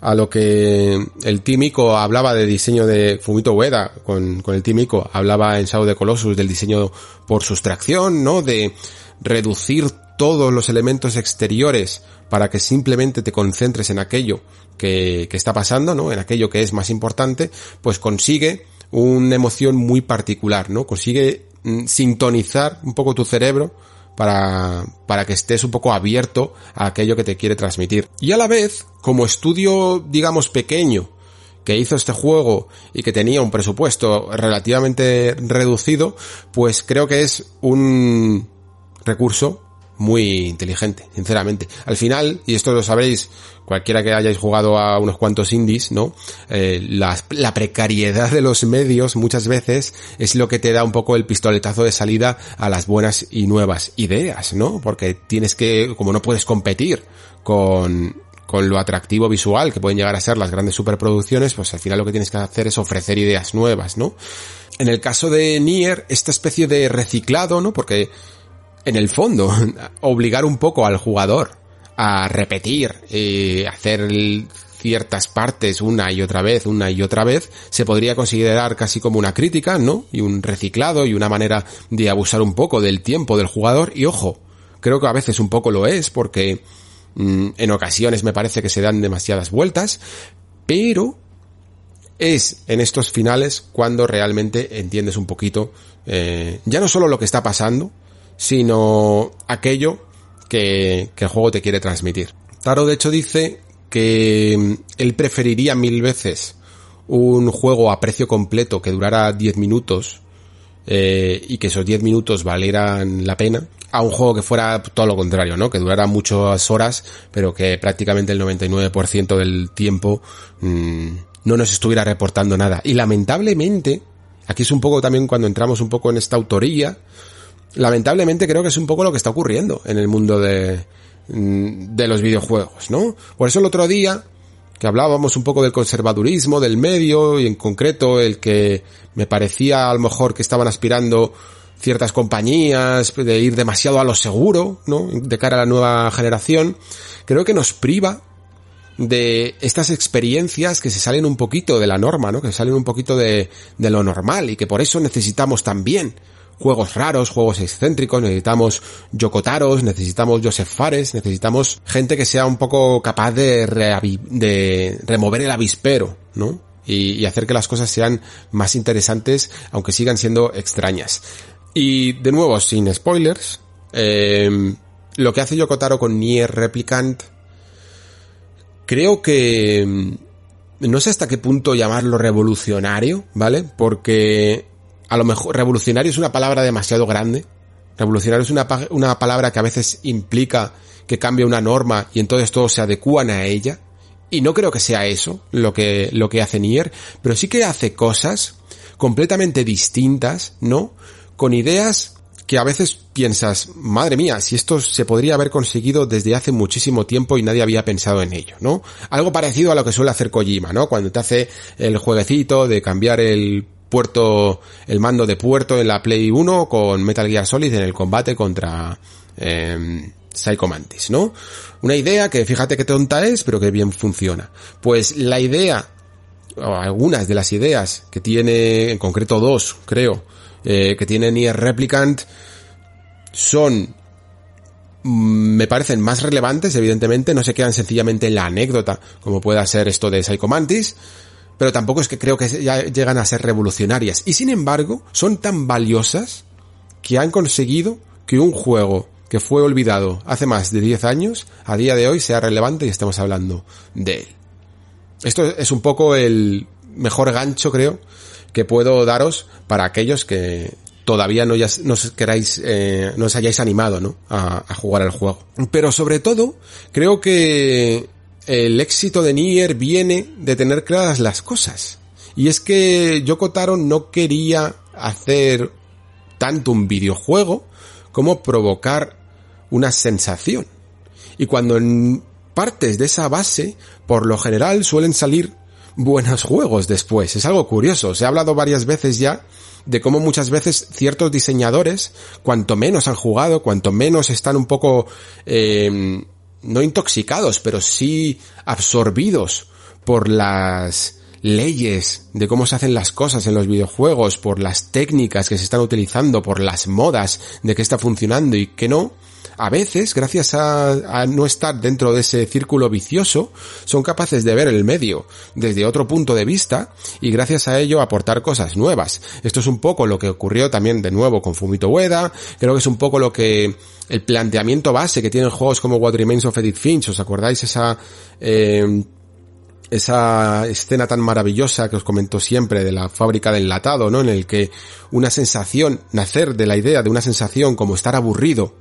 a lo que el Tímico hablaba de diseño de Fumito Ueda con, con el Tímico, hablaba en Shadow de Colossus del diseño por sustracción, ¿no? De reducir todos los elementos exteriores para que simplemente te concentres en aquello que, que está pasando, ¿no? En aquello que es más importante, pues consigue una emoción muy particular, ¿no? Consigue mm, sintonizar un poco tu cerebro para, para que estés un poco abierto a aquello que te quiere transmitir. Y a la vez, como estudio, digamos, pequeño, que hizo este juego y que tenía un presupuesto relativamente reducido, pues creo que es un recurso muy inteligente, sinceramente. Al final, y esto lo sabréis, cualquiera que hayáis jugado a unos cuantos indies, ¿no? Eh, la, la, precariedad de los medios muchas veces es lo que te da un poco el pistoletazo de salida a las buenas y nuevas ideas, ¿no? Porque tienes que, como no puedes competir con, con lo atractivo visual que pueden llegar a ser las grandes superproducciones, pues al final lo que tienes que hacer es ofrecer ideas nuevas, ¿no? En el caso de Nier, esta especie de reciclado, ¿no? Porque en el fondo, *laughs* obligar un poco al jugador a repetir, y hacer ciertas partes una y otra vez, una y otra vez, se podría considerar casi como una crítica, ¿no? Y un reciclado y una manera de abusar un poco del tiempo del jugador. Y ojo, creo que a veces un poco lo es porque mmm, en ocasiones me parece que se dan demasiadas vueltas, pero es en estos finales cuando realmente entiendes un poquito eh, ya no solo lo que está pasando, sino aquello que, que el juego te quiere transmitir. Taro de hecho dice que mm, él preferiría mil veces un juego a precio completo que durara 10 minutos eh, y que esos 10 minutos valieran la pena a un juego que fuera todo lo contrario, ¿no? Que durara muchas horas, pero que prácticamente el 99% del tiempo mmm, no nos estuviera reportando nada. Y lamentablemente, aquí es un poco también cuando entramos un poco en esta autoría, lamentablemente creo que es un poco lo que está ocurriendo en el mundo de, mm, de los videojuegos, ¿no? Por eso el otro día, que hablábamos un poco del conservadurismo del medio y en concreto el que me parecía a lo mejor que estaban aspirando ciertas compañías de ir demasiado a lo seguro, ¿no? De cara a la nueva generación, creo que nos priva de estas experiencias que se salen un poquito de la norma, ¿no? Que salen un poquito de, de lo normal y que por eso necesitamos también juegos raros, juegos excéntricos, necesitamos Yokotaros, necesitamos Joseph Fares, necesitamos gente que sea un poco capaz de, de remover el avispero, ¿no? Y, hacer que las cosas sean más interesantes, aunque sigan siendo extrañas. Y de nuevo, sin spoilers, eh, lo que hace Yokotaro con Nier Replicant, creo que no sé hasta qué punto llamarlo revolucionario, ¿vale? Porque a lo mejor revolucionario es una palabra demasiado grande. Revolucionario es una, una palabra que a veces implica que cambia una norma y entonces todos se adecúan a ella. Y no creo que sea eso lo que, lo que hace Nier, pero sí que hace cosas completamente distintas, ¿no? Con ideas que a veces piensas, madre mía, si esto se podría haber conseguido desde hace muchísimo tiempo y nadie había pensado en ello, ¿no? Algo parecido a lo que suele hacer Kojima, ¿no? Cuando te hace el jueguecito de cambiar el puerto, el mando de puerto en la Play 1 con Metal Gear Solid en el combate contra eh, Psycho Mantis, ¿no? Una idea que fíjate qué tonta es, pero que bien funciona. Pues la idea, o algunas de las ideas que tiene, en concreto dos, creo, eh, que tiene Nier Replicant, son mm, me parecen más relevantes, evidentemente, no se quedan sencillamente en la anécdota, como pueda ser esto de Psycho Mantis, pero tampoco es que creo que ya llegan a ser revolucionarias. Y sin embargo, son tan valiosas que han conseguido que un juego que fue olvidado hace más de 10 años, a día de hoy sea relevante y estemos hablando de él. Esto es un poco el mejor gancho, creo, que puedo daros para aquellos que todavía no, ya, no queráis, eh, no os hayáis animado, ¿no? A, a jugar al juego. Pero sobre todo, creo que el éxito de Nier viene de tener claras las cosas. Y es que Yoko Taro no quería hacer tanto un videojuego como provocar una sensación. Y cuando partes de esa base, por lo general suelen salir buenos juegos después. Es algo curioso. Se ha hablado varias veces ya de cómo muchas veces ciertos diseñadores, cuanto menos han jugado, cuanto menos están un poco, eh, no intoxicados, pero sí absorbidos por las leyes de cómo se hacen las cosas en los videojuegos, por las técnicas que se están utilizando, por las modas de qué está funcionando y qué no, a veces, gracias a, no estar dentro de ese círculo vicioso, son capaces de ver el medio desde otro punto de vista y gracias a ello aportar cosas nuevas. Esto es un poco lo que ocurrió también de nuevo con Fumito Ueda, creo que es un poco lo que el planteamiento base que tienen juegos como What Remains of Edith Finch, ¿os acordáis esa eh, esa escena tan maravillosa que os comento siempre de la fábrica de enlatado, ¿no? En el que una sensación, nacer de la idea de una sensación como estar aburrido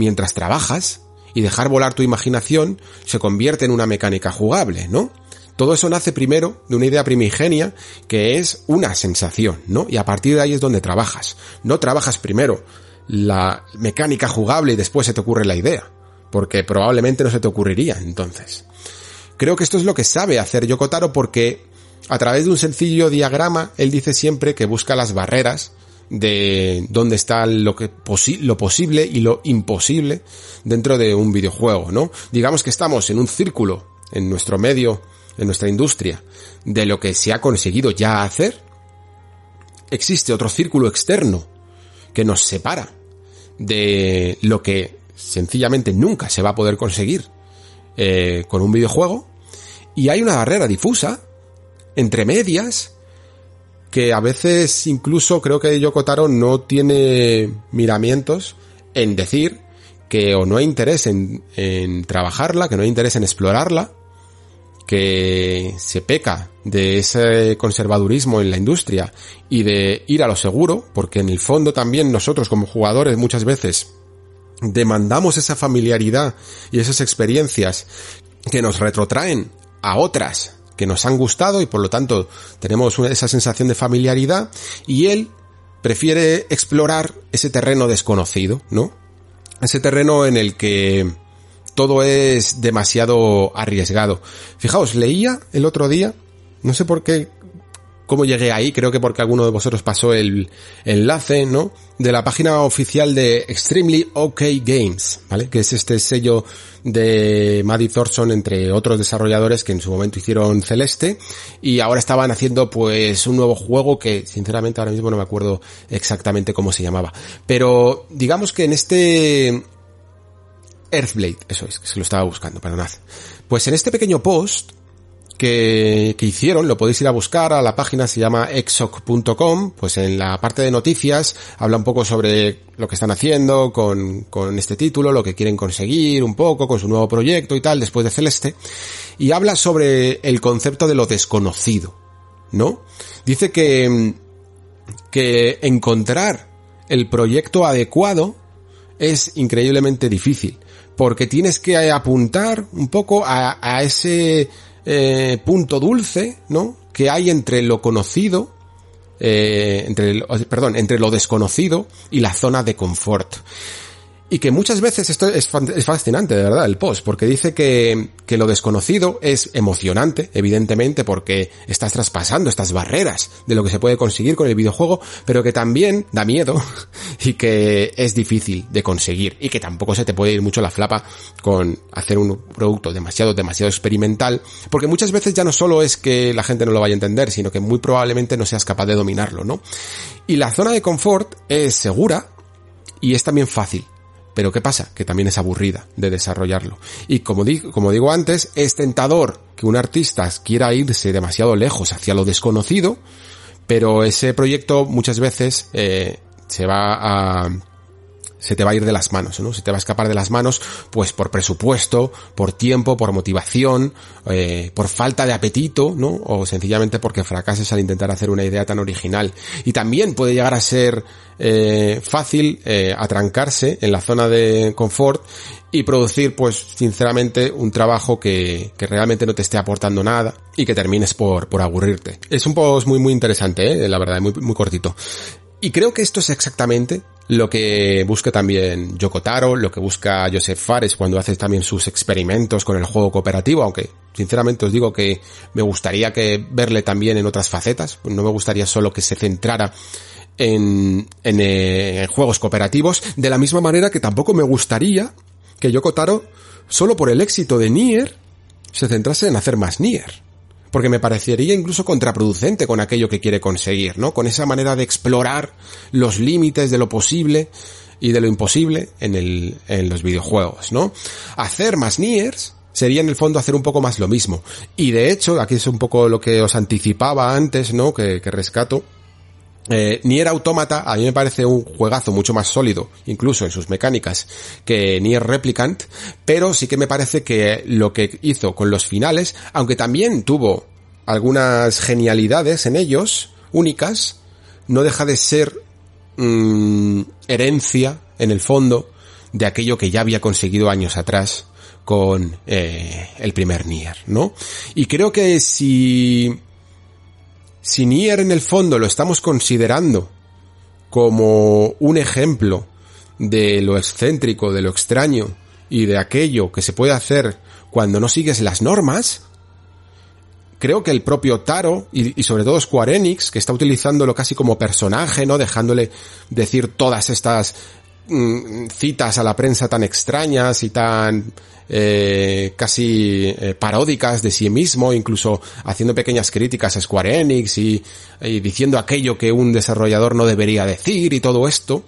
mientras trabajas y dejar volar tu imaginación se convierte en una mecánica jugable, ¿no? Todo eso nace primero de una idea primigenia que es una sensación, ¿no? Y a partir de ahí es donde trabajas. No trabajas primero la mecánica jugable y después se te ocurre la idea, porque probablemente no se te ocurriría entonces. Creo que esto es lo que sabe hacer Yokotaro porque a través de un sencillo diagrama él dice siempre que busca las barreras de dónde está lo que lo posible y lo imposible dentro de un videojuego, ¿no? Digamos que estamos en un círculo en nuestro medio, en nuestra industria, de lo que se ha conseguido ya hacer. Existe otro círculo externo que nos separa de lo que sencillamente nunca se va a poder conseguir eh, con un videojuego. Y hay una barrera difusa entre medias que a veces incluso creo que Yoko Taro no tiene miramientos en decir que o no hay interés en, en trabajarla, que no hay interés en explorarla, que se peca de ese conservadurismo en la industria y de ir a lo seguro, porque en el fondo también nosotros como jugadores muchas veces demandamos esa familiaridad y esas experiencias que nos retrotraen a otras que nos han gustado y por lo tanto tenemos esa sensación de familiaridad y él prefiere explorar ese terreno desconocido, ¿no? Ese terreno en el que todo es demasiado arriesgado. Fijaos, leía el otro día, no sé por qué cómo llegué ahí, creo que porque alguno de vosotros pasó el enlace, ¿no? De la página oficial de Extremely OK Games, ¿vale? Que es este sello de Maddie Thorson entre otros desarrolladores que en su momento hicieron Celeste y ahora estaban haciendo pues un nuevo juego que sinceramente ahora mismo no me acuerdo exactamente cómo se llamaba. Pero digamos que en este Earthblade, eso es, que se lo estaba buscando, perdonad. Pues en este pequeño post que, hicieron, lo podéis ir a buscar, a la página se llama exoc.com, pues en la parte de noticias habla un poco sobre lo que están haciendo con, con este título, lo que quieren conseguir un poco con su nuevo proyecto y tal, después de Celeste, y habla sobre el concepto de lo desconocido, ¿no? Dice que, que encontrar el proyecto adecuado es increíblemente difícil, porque tienes que apuntar un poco a, a ese eh, punto dulce, ¿no? Que hay entre lo conocido, eh, entre, perdón, entre lo desconocido y la zona de confort. Y que muchas veces esto es, fascinante, de verdad, el post, porque dice que, que lo desconocido es emocionante, evidentemente, porque estás traspasando estas barreras de lo que se puede conseguir con el videojuego, pero que también da miedo *laughs* y que es difícil de conseguir y que tampoco se te puede ir mucho la flapa con hacer un producto demasiado, demasiado experimental, porque muchas veces ya no solo es que la gente no lo vaya a entender, sino que muy probablemente no seas capaz de dominarlo, ¿no? Y la zona de confort es segura y es también fácil pero ¿qué pasa? Que también es aburrida de desarrollarlo. Y como, como digo antes, es tentador que un artista quiera irse demasiado lejos hacia lo desconocido, pero ese proyecto muchas veces eh, se va a se te va a ir de las manos, ¿no? Se te va a escapar de las manos, pues por presupuesto, por tiempo, por motivación, eh, por falta de apetito, ¿no? O sencillamente porque fracases al intentar hacer una idea tan original. Y también puede llegar a ser eh, fácil eh, atrancarse en la zona de confort y producir, pues, sinceramente, un trabajo que, que realmente no te esté aportando nada y que termines por, por aburrirte. Es un post muy, muy interesante, ¿eh? la verdad, muy, muy cortito. Y creo que esto es exactamente lo que busca también Yoko Taro, lo que busca Joseph Fares cuando hace también sus experimentos con el juego cooperativo, aunque sinceramente os digo que me gustaría que verle también en otras facetas, no me gustaría solo que se centrara en, en, eh, juegos cooperativos, de la misma manera que tampoco me gustaría que Yoko Taro, solo por el éxito de Nier, se centrase en hacer más Nier porque me parecería incluso contraproducente con aquello que quiere conseguir, ¿no? Con esa manera de explorar los límites de lo posible y de lo imposible en, el, en los videojuegos, ¿no? Hacer más Niers sería en el fondo hacer un poco más lo mismo. Y de hecho, aquí es un poco lo que os anticipaba antes, ¿no? Que, que rescato. Eh, Nier Automata a mí me parece un juegazo mucho más sólido, incluso en sus mecánicas, que Nier Replicant, pero sí que me parece que lo que hizo con los finales, aunque también tuvo algunas genialidades en ellos, únicas, no deja de ser mm, herencia, en el fondo, de aquello que ya había conseguido años atrás con eh, el primer Nier, ¿no? Y creo que si si Nier en el fondo lo estamos considerando como un ejemplo de lo excéntrico, de lo extraño y de aquello que se puede hacer cuando no sigues las normas, creo que el propio Taro y, sobre todo Square Enix, que está utilizándolo casi como personaje, ¿no? Dejándole decir todas estas mm, citas a la prensa tan extrañas y tan eh, casi eh, paródicas de sí mismo, incluso haciendo pequeñas críticas a Square Enix y, diciendo aquello que un desarrollador no debería decir y todo esto,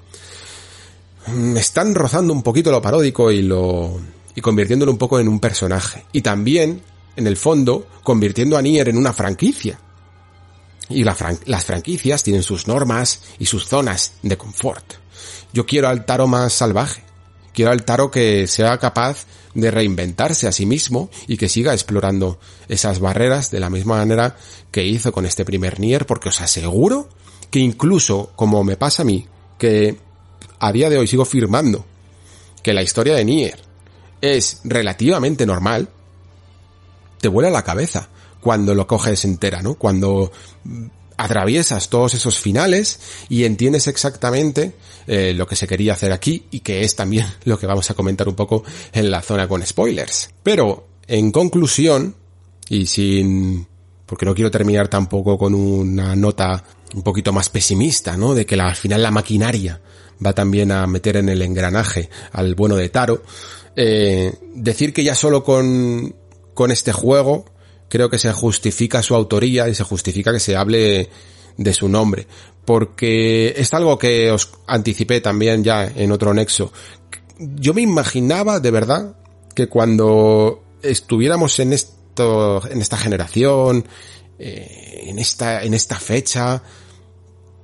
mm, están rozando un poquito lo paródico y lo y convirtiéndolo un poco en un personaje. Y también, en el fondo, convirtiendo a Nier en una franquicia. Y las franquicias tienen sus normas y sus zonas de confort. Yo quiero al Taro más salvaje. Quiero al Taro que sea capaz de reinventarse a sí mismo y que siga explorando esas barreras de la misma manera que hizo con este primer Nier, porque os aseguro que incluso, como me pasa a mí, que a día de hoy sigo firmando que la historia de Nier es relativamente normal, te vuela la cabeza cuando lo coges entera, ¿no? Cuando atraviesas todos esos finales y entiendes exactamente eh, lo que se quería hacer aquí y que es también *laughs* lo que vamos a comentar un poco en la zona con spoilers. Pero, en conclusión, y sin... porque no quiero terminar tampoco con una nota un poquito más pesimista, ¿no? De que al final la maquinaria va también a meter en el engranaje al bueno de Taro. Eh, decir que ya solo con, con este juego creo que se justifica su autoría y se justifica que se hable de su nombre. Porque es algo que os anticipé también ya en otro nexo. Yo me imaginaba de verdad que cuando estuviéramos en esto, en esta generación, eh, en esta, en esta fecha,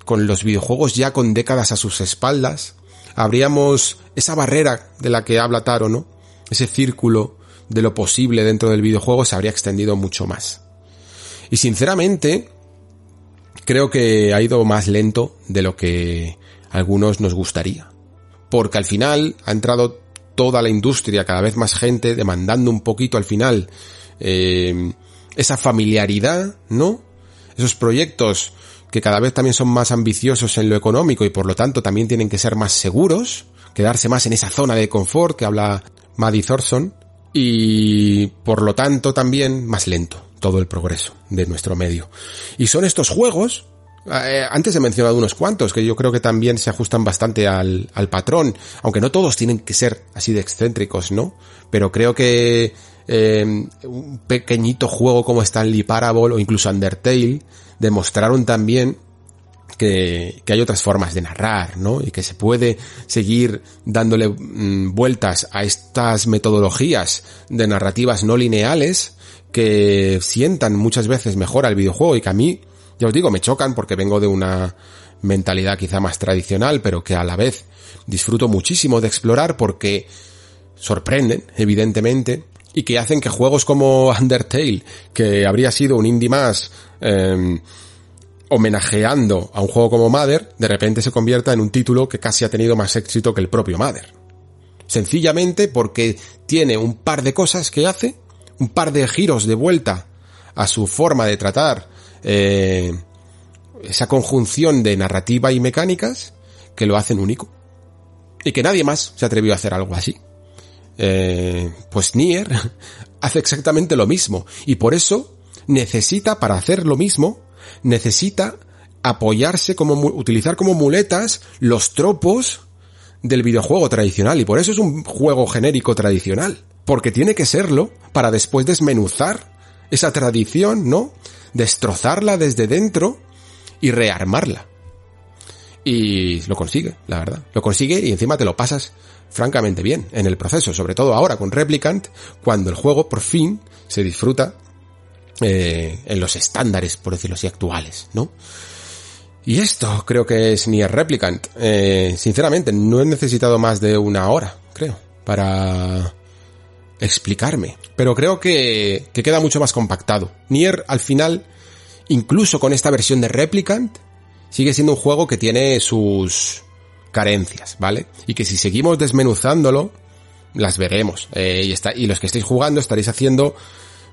con los videojuegos ya con décadas a sus espaldas, habríamos esa barrera de la que habla Taro, ¿no? Ese círculo de lo posible dentro del videojuego se habría extendido mucho más. Y sinceramente, creo que ha ido más lento de lo que algunos nos gustaría. Porque al final ha entrado toda la industria, cada vez más gente, demandando un poquito al final eh, esa familiaridad, ¿no? Esos proyectos que cada vez también son más ambiciosos en lo económico y por lo tanto también tienen que ser más seguros, quedarse más en esa zona de confort que habla Maddie Thorson, y por lo tanto también más lento todo el progreso de nuestro medio. Y son estos juegos, eh, antes he mencionado unos cuantos que yo creo que también se ajustan bastante al, al patrón, aunque no todos tienen que ser así de excéntricos, ¿no? Pero creo que eh, un pequeñito juego como Stanley Parable o incluso Undertale demostraron también que, hay otras formas de narrar, ¿no? Y que se puede seguir dándole mm, vueltas a estas metodologías de narrativas no lineales que sientan muchas veces mejor al videojuego y que a mí, ya os digo, me chocan porque vengo de una mentalidad quizá más tradicional, pero que a la vez disfruto muchísimo de explorar porque sorprenden, evidentemente, y que hacen que juegos como *laughs* Undertale, que habría sido un indie más, eh, homenajeando a un juego como Mother, de repente se convierta en un título que casi ha tenido más éxito que el propio Mother. Sencillamente porque tiene un par de cosas que hace, un par de giros de vuelta a su forma de tratar eh, esa conjunción de narrativa y mecánicas que lo hacen único. y que nadie más se atrevió a hacer algo así. Eh, pues Nier *laughs* hace exactamente lo mismo y por eso necesita para hacer lo mismo necesita apoyarse como utilizar como muletas los tropos del videojuego tradicional y por eso es un juego genérico tradicional porque tiene que serlo para después desmenuzar esa tradición, ¿no? Destrozarla desde dentro y rearmarla. Y lo consigue, la verdad. Lo consigue y encima te lo pasas francamente bien en el proceso, sobre todo ahora con Replicant, cuando el juego por fin se disfruta eh, en los estándares, por decirlo así, actuales, ¿no? Y esto creo que es Nier Replicant. Eh, sinceramente, no he necesitado más de una hora, creo, para explicarme. Pero creo que, que queda mucho más compactado. Nier, al final, incluso con esta versión de Replicant, sigue siendo un juego que tiene sus carencias, ¿vale? Y que si seguimos desmenuzándolo, las veremos. Eh, y, y los que estéis jugando estaréis haciendo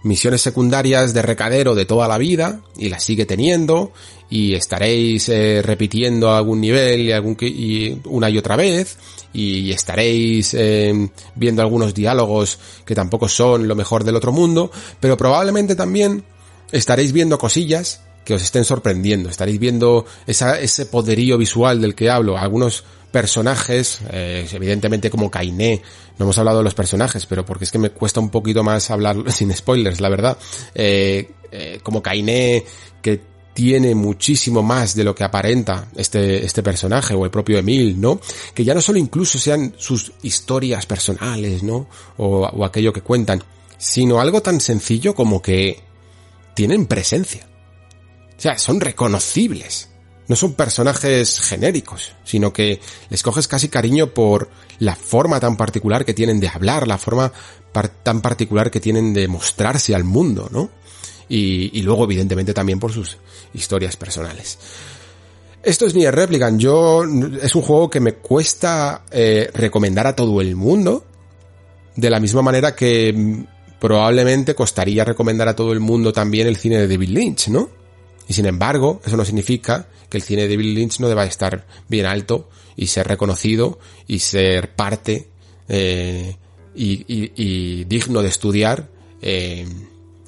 misiones secundarias de recadero de toda la vida y las sigue teniendo y estaréis eh, repitiendo algún nivel y, algún, y una y otra vez y estaréis eh, viendo algunos diálogos que tampoco son lo mejor del otro mundo, pero probablemente también estaréis viendo cosillas que os estén sorprendiendo, estaréis viendo esa, ese poderío visual del que hablo, algunos personajes, eh, evidentemente como Kainé, no hemos hablado de los personajes, pero porque es que me cuesta un poquito más hablar *laughs* sin spoilers, la verdad, eh, eh, como Kainé, que tiene muchísimo más de lo que aparenta este, este personaje o el propio Emil, ¿no? Que ya no solo incluso sean sus historias personales, ¿no? O, o aquello que cuentan, sino algo tan sencillo como que tienen presencia. O sea, son reconocibles no son personajes genéricos, sino que les coges casi cariño por la forma tan particular que tienen de hablar, la forma tan particular que tienen de mostrarse al mundo, ¿no? Y, luego, evidentemente, también por sus historias personales. Esto es Nier Replicant. Yo, es un juego que me cuesta eh, recomendar a todo el mundo, de la misma manera que mm, probablemente costaría recomendar a todo el mundo también el cine de David Lynch, ¿no? Y sin embargo, eso no significa que el cine de Bill Lynch no deba estar bien alto y ser reconocido y ser parte eh, y, digno de estudiar eh,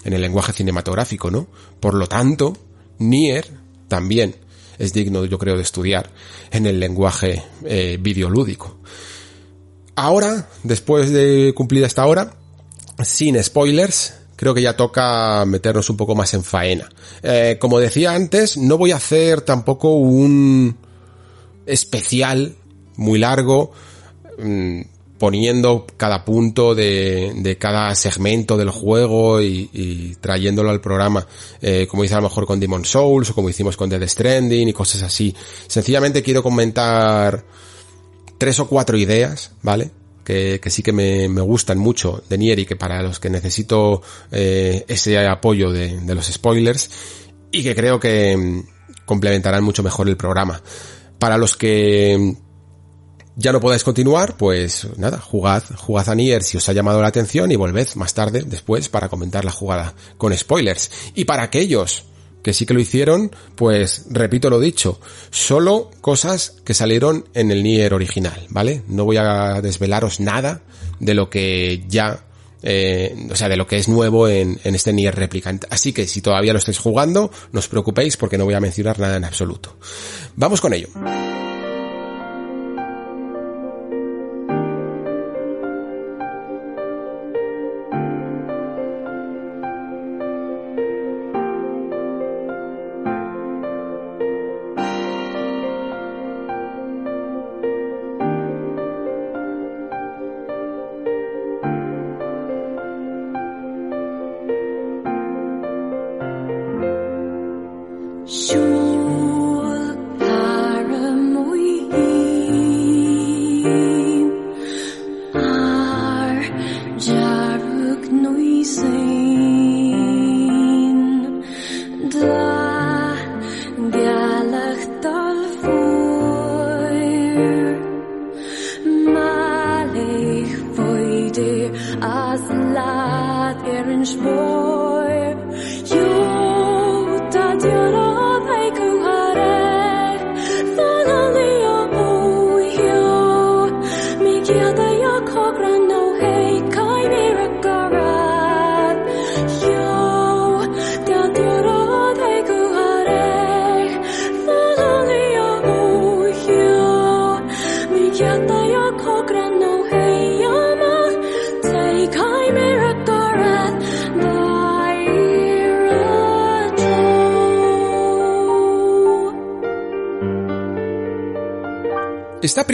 en el lenguaje cinematográfico, ¿no? Por lo tanto, Nier también es digno, yo creo, de estudiar en el lenguaje eh, videolúdico. Ahora, después de cumplida esta hora, sin spoilers, creo que ya toca meternos un poco más en faena. Eh, como decía antes, no voy a hacer tampoco un especial muy largo mm, poniendo cada punto de, de, cada segmento del juego y, trayéndolo al programa, eh, como hice a lo mejor con Demon Souls o como hicimos con Dead Stranding y cosas así. Sencillamente quiero comentar tres o cuatro ideas, ¿vale? Que, sí que me, gustan mucho de Nier y que para los que necesito eh, ese apoyo de, de, los spoilers y que creo que mm, complementarán mucho mejor el programa. Para los que mm, ya no podáis continuar, pues nada, jugad, jugad a Nier si os ha llamado la atención y volved más tarde, después, para comentar la jugada con spoilers. Y para aquellos que sí que lo hicieron, pues repito lo dicho, solo cosas que salieron en el Nier original, ¿vale? No voy a desvelaros nada de lo que ya eh, o sea, de lo que es nuevo en, en, este Nier Replicant. Así que si todavía lo estáis jugando, no os preocupéis porque no voy a mencionar nada en absoluto. Vamos con ello.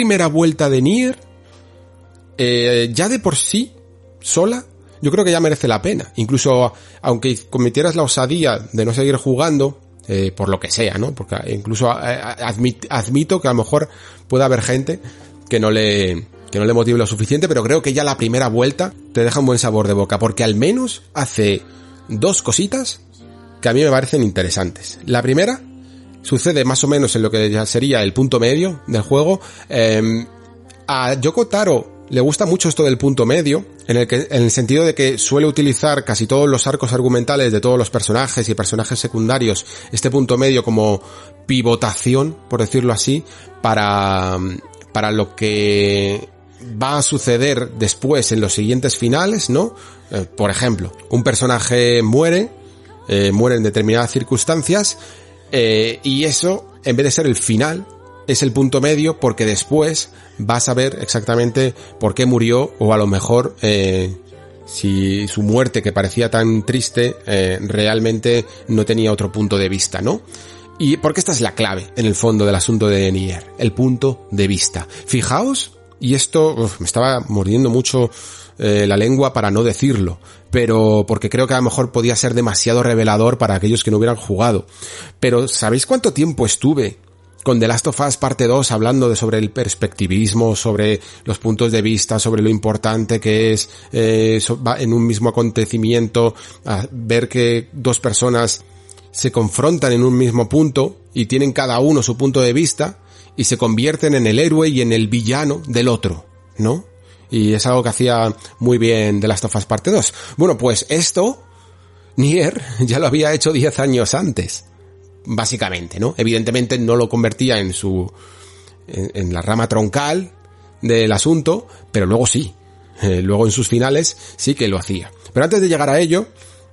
Primera vuelta de Nier, eh, ya de por sí, sola, yo creo que ya merece la pena. Incluso, aunque cometieras la osadía de no seguir jugando, eh, por lo que sea, ¿no? Porque incluso eh, admito que a lo mejor puede haber gente que no le, que no le motive lo suficiente, pero creo que ya la primera vuelta te deja un buen sabor de boca, porque al menos hace dos cositas que a mí me parecen interesantes. La primera sucede más o menos en lo que ya sería el punto medio del juego. Em, a Yoko Taro le gusta mucho esto del punto medio, en el que, en el sentido de que suele utilizar casi todos los arcos argumentales de todos los personajes y personajes secundarios, este punto medio como pivotación, por decirlo así, para, para lo que va a suceder después en los siguientes finales, ¿no? Eh, por ejemplo, un personaje muere, eh, muere en determinadas circunstancias, eh, y eso, en vez de ser el final, es el punto medio porque después vas a ver exactamente por qué murió o a lo mejor eh, si su muerte que parecía tan triste eh, realmente no tenía otro punto de vista, ¿no? Y porque esta es la clave en el fondo del asunto de Nier, el punto de vista. Fijaos, y esto me estaba mordiendo mucho eh, la lengua para no decirlo, pero porque creo que a lo mejor podía ser demasiado revelador para aquellos que no hubieran jugado. Pero ¿sabéis cuánto tiempo estuve con The Last of Us parte 2 hablando de sobre el perspectivismo, sobre los puntos de vista, sobre lo importante que es eh, en un mismo acontecimiento ver que dos personas se confrontan en un mismo punto y tienen cada uno su punto de vista y se convierten en el héroe y en el villano del otro, ¿no? Y es algo que hacía muy bien The Last of Us parte 2. Bueno, pues esto Nier *laughs* ya lo había hecho 10 años antes básicamente, ¿no? Evidentemente no lo convertía en su, en, la rama troncal del asunto, pero luego sí. Eh, luego en sus finales sí que lo hacía. Pero antes de llegar a ello,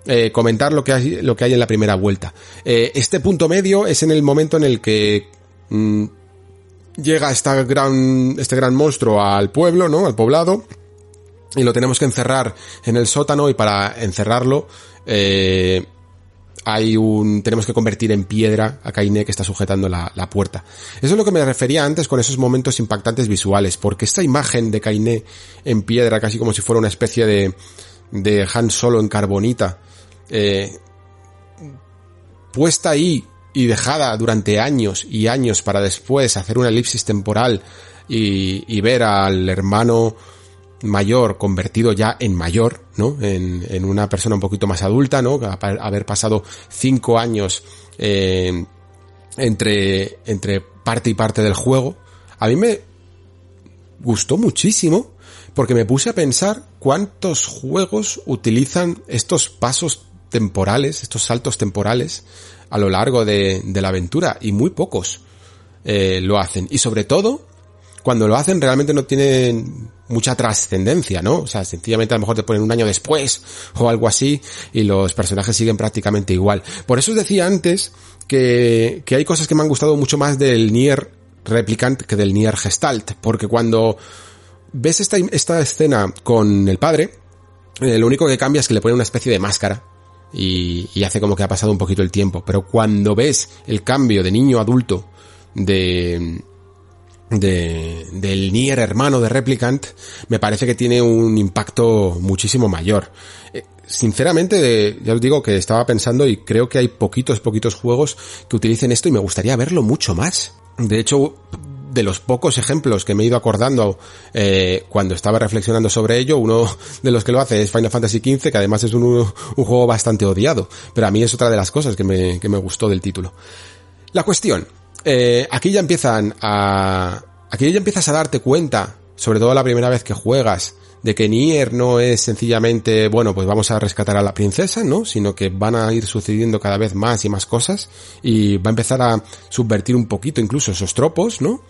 eh, comentar lo que hay, lo que hay en la primera vuelta. Eh, este punto medio es en el momento en el que mm, llega esta gran, este gran monstruo al pueblo, ¿no? Al poblado. Y lo tenemos que encerrar en el sótano y para encerrarlo, eh, hay un, tenemos que convertir en piedra a Kainé que está sujetando la, puerta. Eso es lo que me refería antes con esos momentos impactantes visuales, porque esta imagen de Kainé en piedra, casi como si fuera una especie de, de Han Solo en carbonita, eh, puesta ahí y dejada durante años y años para después hacer una elipsis temporal y, y ver al hermano mayor convertido ya en mayor, ¿no? En, en una persona un poquito más adulta, ¿no? Haber pasado cinco años eh, entre, entre parte y parte del juego. A mí me gustó muchísimo porque me puse a pensar cuántos juegos utilizan estos pasos temporales, estos saltos temporales a lo largo de, la aventura y muy pocos eh, lo hacen. Y sobre todo, cuando lo hacen realmente no tienen mucha trascendencia, ¿no? O sea, sencillamente a lo mejor te ponen un año después o algo así y los personajes siguen prácticamente igual. Por eso os decía antes que, que hay cosas que me han gustado mucho más del Nier Replicant que del Nier Gestalt, porque cuando ves esta, esta escena con el padre, eh, lo único que cambia es que le pone una especie de máscara y, y hace como que ha pasado un poquito el tiempo, pero cuando ves el cambio de niño adulto de, de, del Nier hermano de Replicant, me parece que tiene un impacto muchísimo mayor. Eh, sinceramente, ya os digo que estaba pensando y creo que hay poquitos, poquitos juegos que utilicen esto y me gustaría verlo mucho más. De hecho, de los pocos ejemplos que me he ido acordando eh, cuando estaba reflexionando sobre ello, uno *laughs* de los que lo hace es Final Fantasy XV, que además es un, juego bastante odiado, pero a mí es otra de las cosas que me, que me gustó del título. La cuestión, eh, aquí ya empiezan a, aquí ya empiezas a darte cuenta, sobre todo la primera vez que juegas, de que Nier no es sencillamente, bueno, pues vamos a rescatar a la princesa, ¿no? Sino que van a ir sucediendo cada vez más y más cosas y va a empezar a subvertir un poquito incluso esos tropos, ¿no?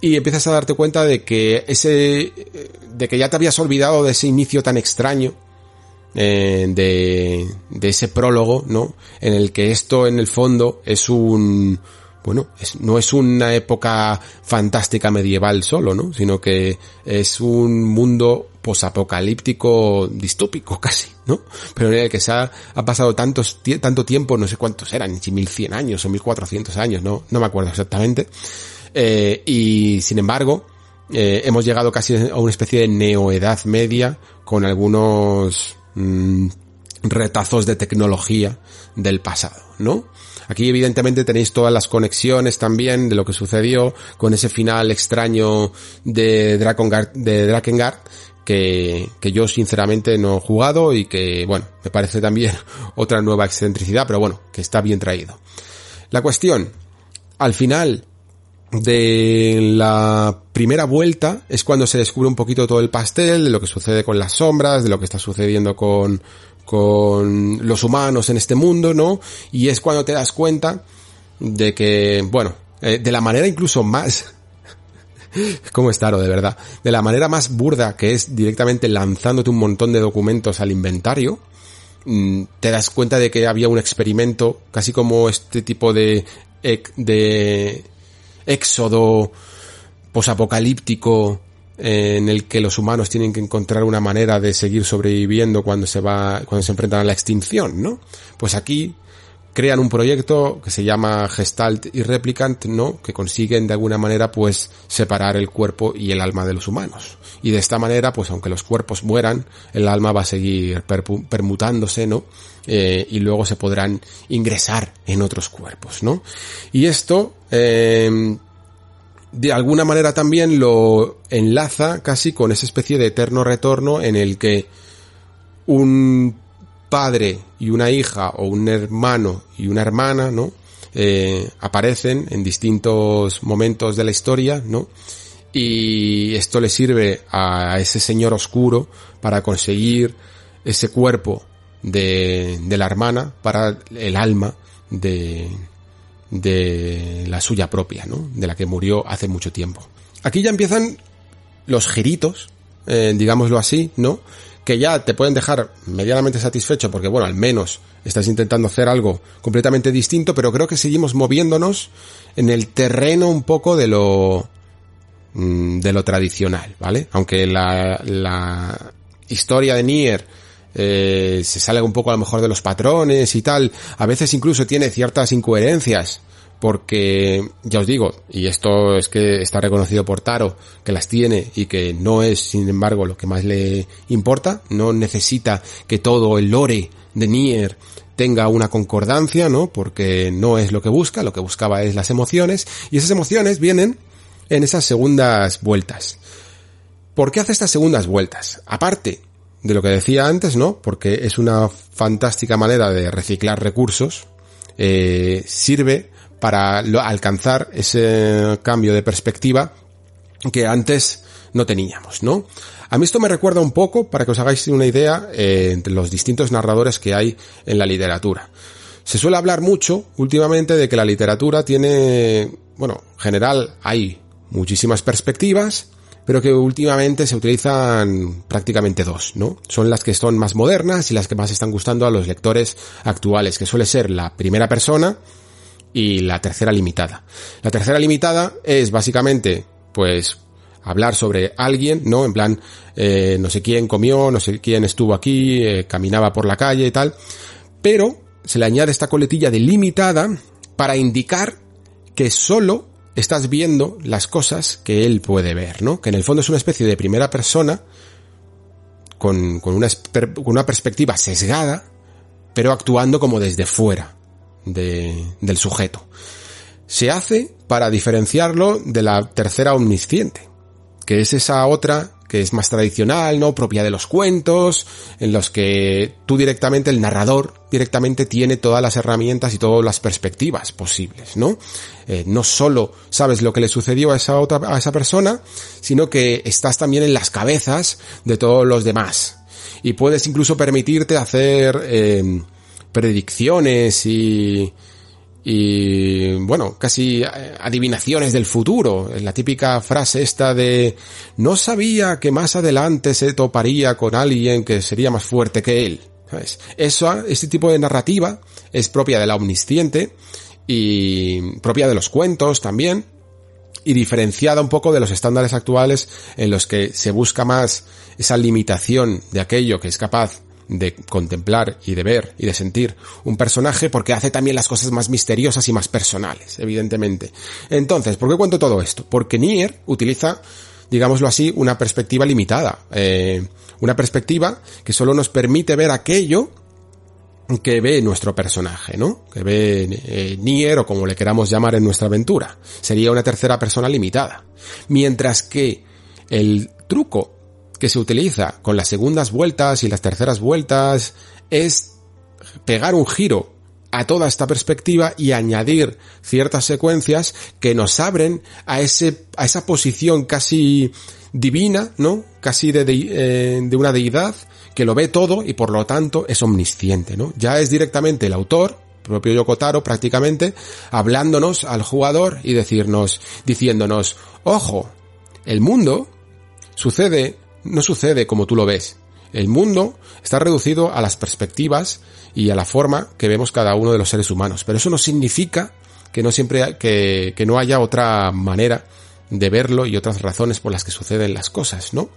Y empiezas a darte cuenta de que ese, de que ya te habías olvidado de ese inicio tan extraño eh, de, de ese prólogo, ¿no? En el que esto en el fondo es un, bueno, no es una época fantástica medieval solo, ¿no? Sino que es un mundo posapocalíptico distópico *laughs* casi, ¿no? Pero en el que se ha, pasado tantos, tanto tiempo, no sé cuántos eran, si 1100 años o 1400 años, no, no me acuerdo exactamente. Eh, y sin embargo, eh, hemos llegado casi a una especie de neoedad media con algunos mm, retazos de tecnología del pasado, ¿no? Aquí evidentemente tenéis todas las conexiones también de lo que sucedió con ese final extraño de Drakengard, de Drakengard que, que yo sinceramente no he jugado y que, bueno, me parece también *laughs* otra nueva excentricidad, pero bueno, que está bien traído. La cuestión, al final de la primera vuelta es cuando se descubre un poquito todo el pastel, de lo que sucede con las sombras, de lo que está sucediendo con, con los humanos en este mundo, ¿no? Y es cuando te das cuenta de que, bueno, eh, de la manera incluso más *laughs* ¿Cómo está, de verdad? De la manera más burda que es directamente lanzándote un montón de documentos al inventario, mm, te das cuenta de que había un experimento, casi como este tipo de, de éxodo posapocalíptico en el que los humanos tienen que encontrar una manera de seguir sobreviviendo cuando se va, cuando se enfrentan a la extinción, ¿no? Pues aquí crean un proyecto que se llama Gestalt y Replicant, ¿no? Que consiguen de alguna manera pues separar el cuerpo y el alma de los humanos. Y de esta manera, pues aunque los cuerpos mueran, el alma va a seguir permutándose, ¿no? Eh, y luego se podrán ingresar en otros cuerpos, ¿no? Y esto, eh, de alguna manera también lo enlaza casi con esa especie de eterno retorno en el que un padre y una hija o un hermano y una hermana, ¿no? Eh, aparecen en distintos momentos de la historia, ¿no? Y esto le sirve a ese señor oscuro para conseguir ese cuerpo de, de la hermana para el alma de, de la suya propia, ¿no? De la que murió hace mucho tiempo. Aquí ya empiezan los giritos, eh, digámoslo así, ¿no? Que ya te pueden dejar medianamente satisfecho porque, bueno, al menos estás intentando hacer algo completamente distinto, pero creo que seguimos moviéndonos en el terreno un poco de lo mm, de lo tradicional, ¿vale? Aunque la, la historia de Nier eh, se sale un poco a lo mejor de los patrones y tal, a veces incluso tiene ciertas incoherencias, porque ya os digo, y esto es que está reconocido por Taro, que las tiene y que no es, sin embargo, lo que más le importa, no necesita que todo el lore de Nier tenga una concordancia, ¿no? Porque no es lo que busca, lo que buscaba es las emociones, y esas emociones vienen en esas segundas vueltas. ¿Por qué hace estas segundas vueltas? Aparte de lo que decía antes, ¿no? Porque es una fantástica manera de reciclar recursos, eh, sirve para alcanzar ese cambio de perspectiva que antes no teníamos, ¿no? A mí esto me recuerda un poco, para que os hagáis una idea, eh, entre los distintos narradores que hay en la literatura. Se suele hablar mucho últimamente de que la literatura tiene, bueno, en general hay muchísimas perspectivas, pero que últimamente se utilizan prácticamente dos, ¿no? Son las que son más modernas y las que más están gustando a los lectores actuales, que suele ser la primera persona y la tercera limitada. La tercera limitada es básicamente, pues, hablar sobre alguien, ¿no? En plan, eh, no sé quién comió, no sé quién estuvo aquí, eh, caminaba por la calle y tal, pero se le añade esta coletilla de limitada para indicar que solo estás viendo las cosas que él puede ver, ¿no? Que en el fondo es una especie de primera persona con, con, una, una perspectiva sesgada, pero actuando como desde fuera de, del sujeto. Se hace para diferenciarlo de la tercera omnisciente, que es esa otra que es más tradicional, ¿no? Propia de los cuentos, en los que tú directamente, el narrador directamente tiene todas las herramientas y todas las perspectivas posibles, ¿no? Eh, no solo sabes lo que le sucedió a esa otra, a esa persona, sino que estás también en las cabezas de todos los demás. Y puedes incluso permitirte hacer eh, predicciones y, y bueno, casi adivinaciones del futuro. La típica frase esta de no sabía que más adelante se toparía con alguien que sería más fuerte que él. Eso, este tipo de narrativa es propia de la omnisciente y propia de los cuentos también y diferenciada un poco de los estándares actuales en los que se busca más esa limitación de aquello que es capaz de contemplar y de ver y de sentir un personaje porque hace también las cosas más misteriosas y más personales, evidentemente. Entonces, ¿por qué cuento todo esto? Porque Nier utiliza digámoslo así, una perspectiva limitada. Eh, una perspectiva que solo nos permite ver aquello que ve nuestro personaje, ¿no? Que ve eh, Nier o como le queramos llamar en nuestra aventura. Sería una tercera persona limitada. Mientras que el truco que se utiliza con las segundas vueltas y las terceras vueltas es pegar un giro a toda esta perspectiva y añadir ciertas secuencias que nos abren a ese, a esa posición casi divina, ¿no? Casi de, eh, de una deidad que lo ve todo y por lo tanto es omnisciente, ¿no? Ya es directamente el autor, propio Yokotaro prácticamente, hablándonos al jugador y decirnos, diciéndonos, ojo, el mundo sucede, no sucede como tú lo ves. El mundo está reducido a las perspectivas y a la forma que vemos cada uno de los seres humanos. Pero eso no significa que no siempre, que, que no haya otra manera de verlo y otras razones por las que suceden las cosas, ¿no?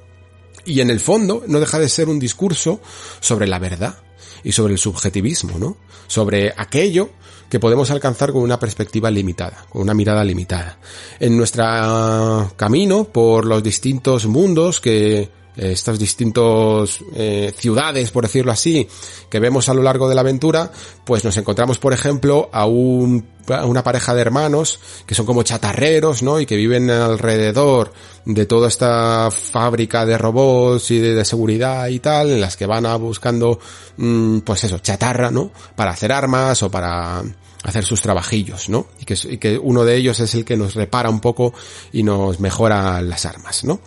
Y en el fondo no deja de ser un discurso sobre la verdad y sobre el subjetivismo, ¿no? Sobre aquello que podemos alcanzar con una perspectiva limitada, con una mirada limitada. En nuestro camino por los distintos mundos que estas distintas eh, ciudades, por decirlo así, que vemos a lo largo de la aventura, pues nos encontramos, por ejemplo, a, un, a una pareja de hermanos que son como chatarreros, ¿no? Y que viven alrededor de toda esta fábrica de robots y de, seguridad y tal, en las que van a buscando, mm, pues eso, chatarra, ¿no? Para hacer armas o para hacer sus trabajillos, ¿no? Y que, y que uno de ellos es el que nos repara un poco y nos mejora las armas, ¿no?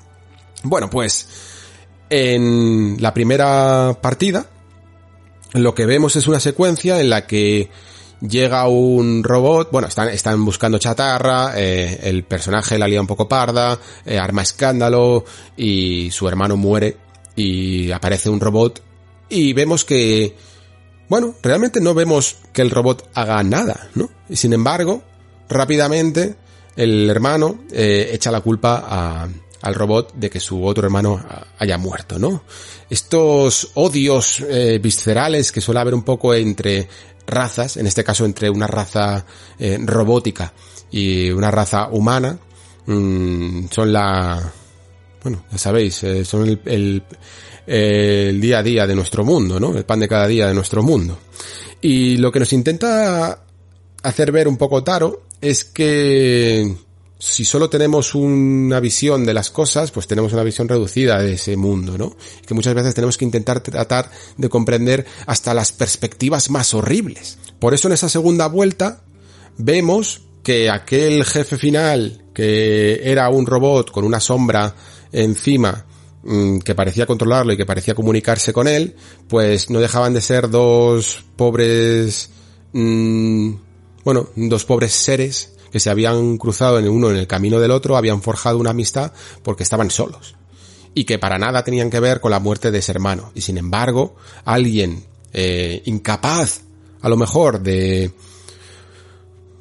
Bueno, pues en la primera partida, lo que vemos es una secuencia en la que llega un robot, bueno, están, están buscando chatarra, eh, el personaje la lía un poco parda, eh, arma escándalo y su hermano muere y aparece un robot y vemos que, bueno, realmente no vemos que el robot haga nada, ¿no? Y sin embargo, rápidamente el hermano eh, echa la culpa a, al robot de que su otro hermano haya muerto, ¿no? Estos odios eh, viscerales que suele haber un poco entre razas, en este caso entre una raza eh, robótica y una raza humana, mmm, son la, bueno, ya sabéis, eh, son el, el, el día a día de nuestro mundo, ¿no? El pan de cada día de nuestro mundo. Y lo que nos intenta hacer ver un poco Taro es que si solo tenemos una visión de las cosas, pues tenemos una visión reducida de ese mundo, ¿no? Que muchas veces tenemos que intentar tratar de comprender hasta las perspectivas más horribles. Por eso en esa segunda vuelta vemos que aquel jefe final, que era un robot con una sombra encima, mm, que parecía controlarlo y que parecía comunicarse con él, pues no dejaban de ser dos pobres, mmm, bueno, dos pobres seres que se habían cruzado en uno en el camino del otro, habían forjado una amistad porque estaban solos. Y que para nada tenían que ver con la muerte de ese hermano. Y sin embargo, alguien eh, incapaz, a lo mejor, de,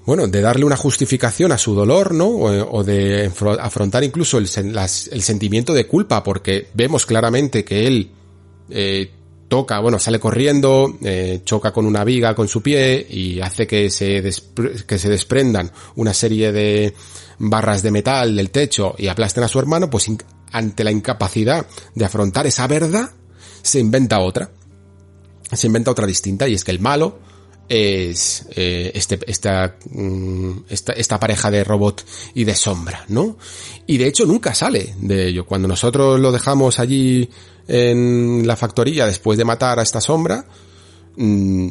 bueno, de darle una justificación a su dolor, ¿no? O, de afrontar incluso el, el, sentimiento de culpa, porque vemos claramente que él eh, bueno, sale corriendo, eh, choca con una viga con su pie y hace que se, que se desprendan una serie de barras de metal del techo y aplasten a su hermano, pues ante la incapacidad de afrontar esa verdad, se inventa otra. Se inventa otra distinta y es que el malo es eh, este, esta, mm, esta, esta pareja de robot y de sombra, ¿no? Y de hecho nunca sale de ello. Cuando nosotros lo dejamos allí en la factoría después de matar a esta sombra, mm,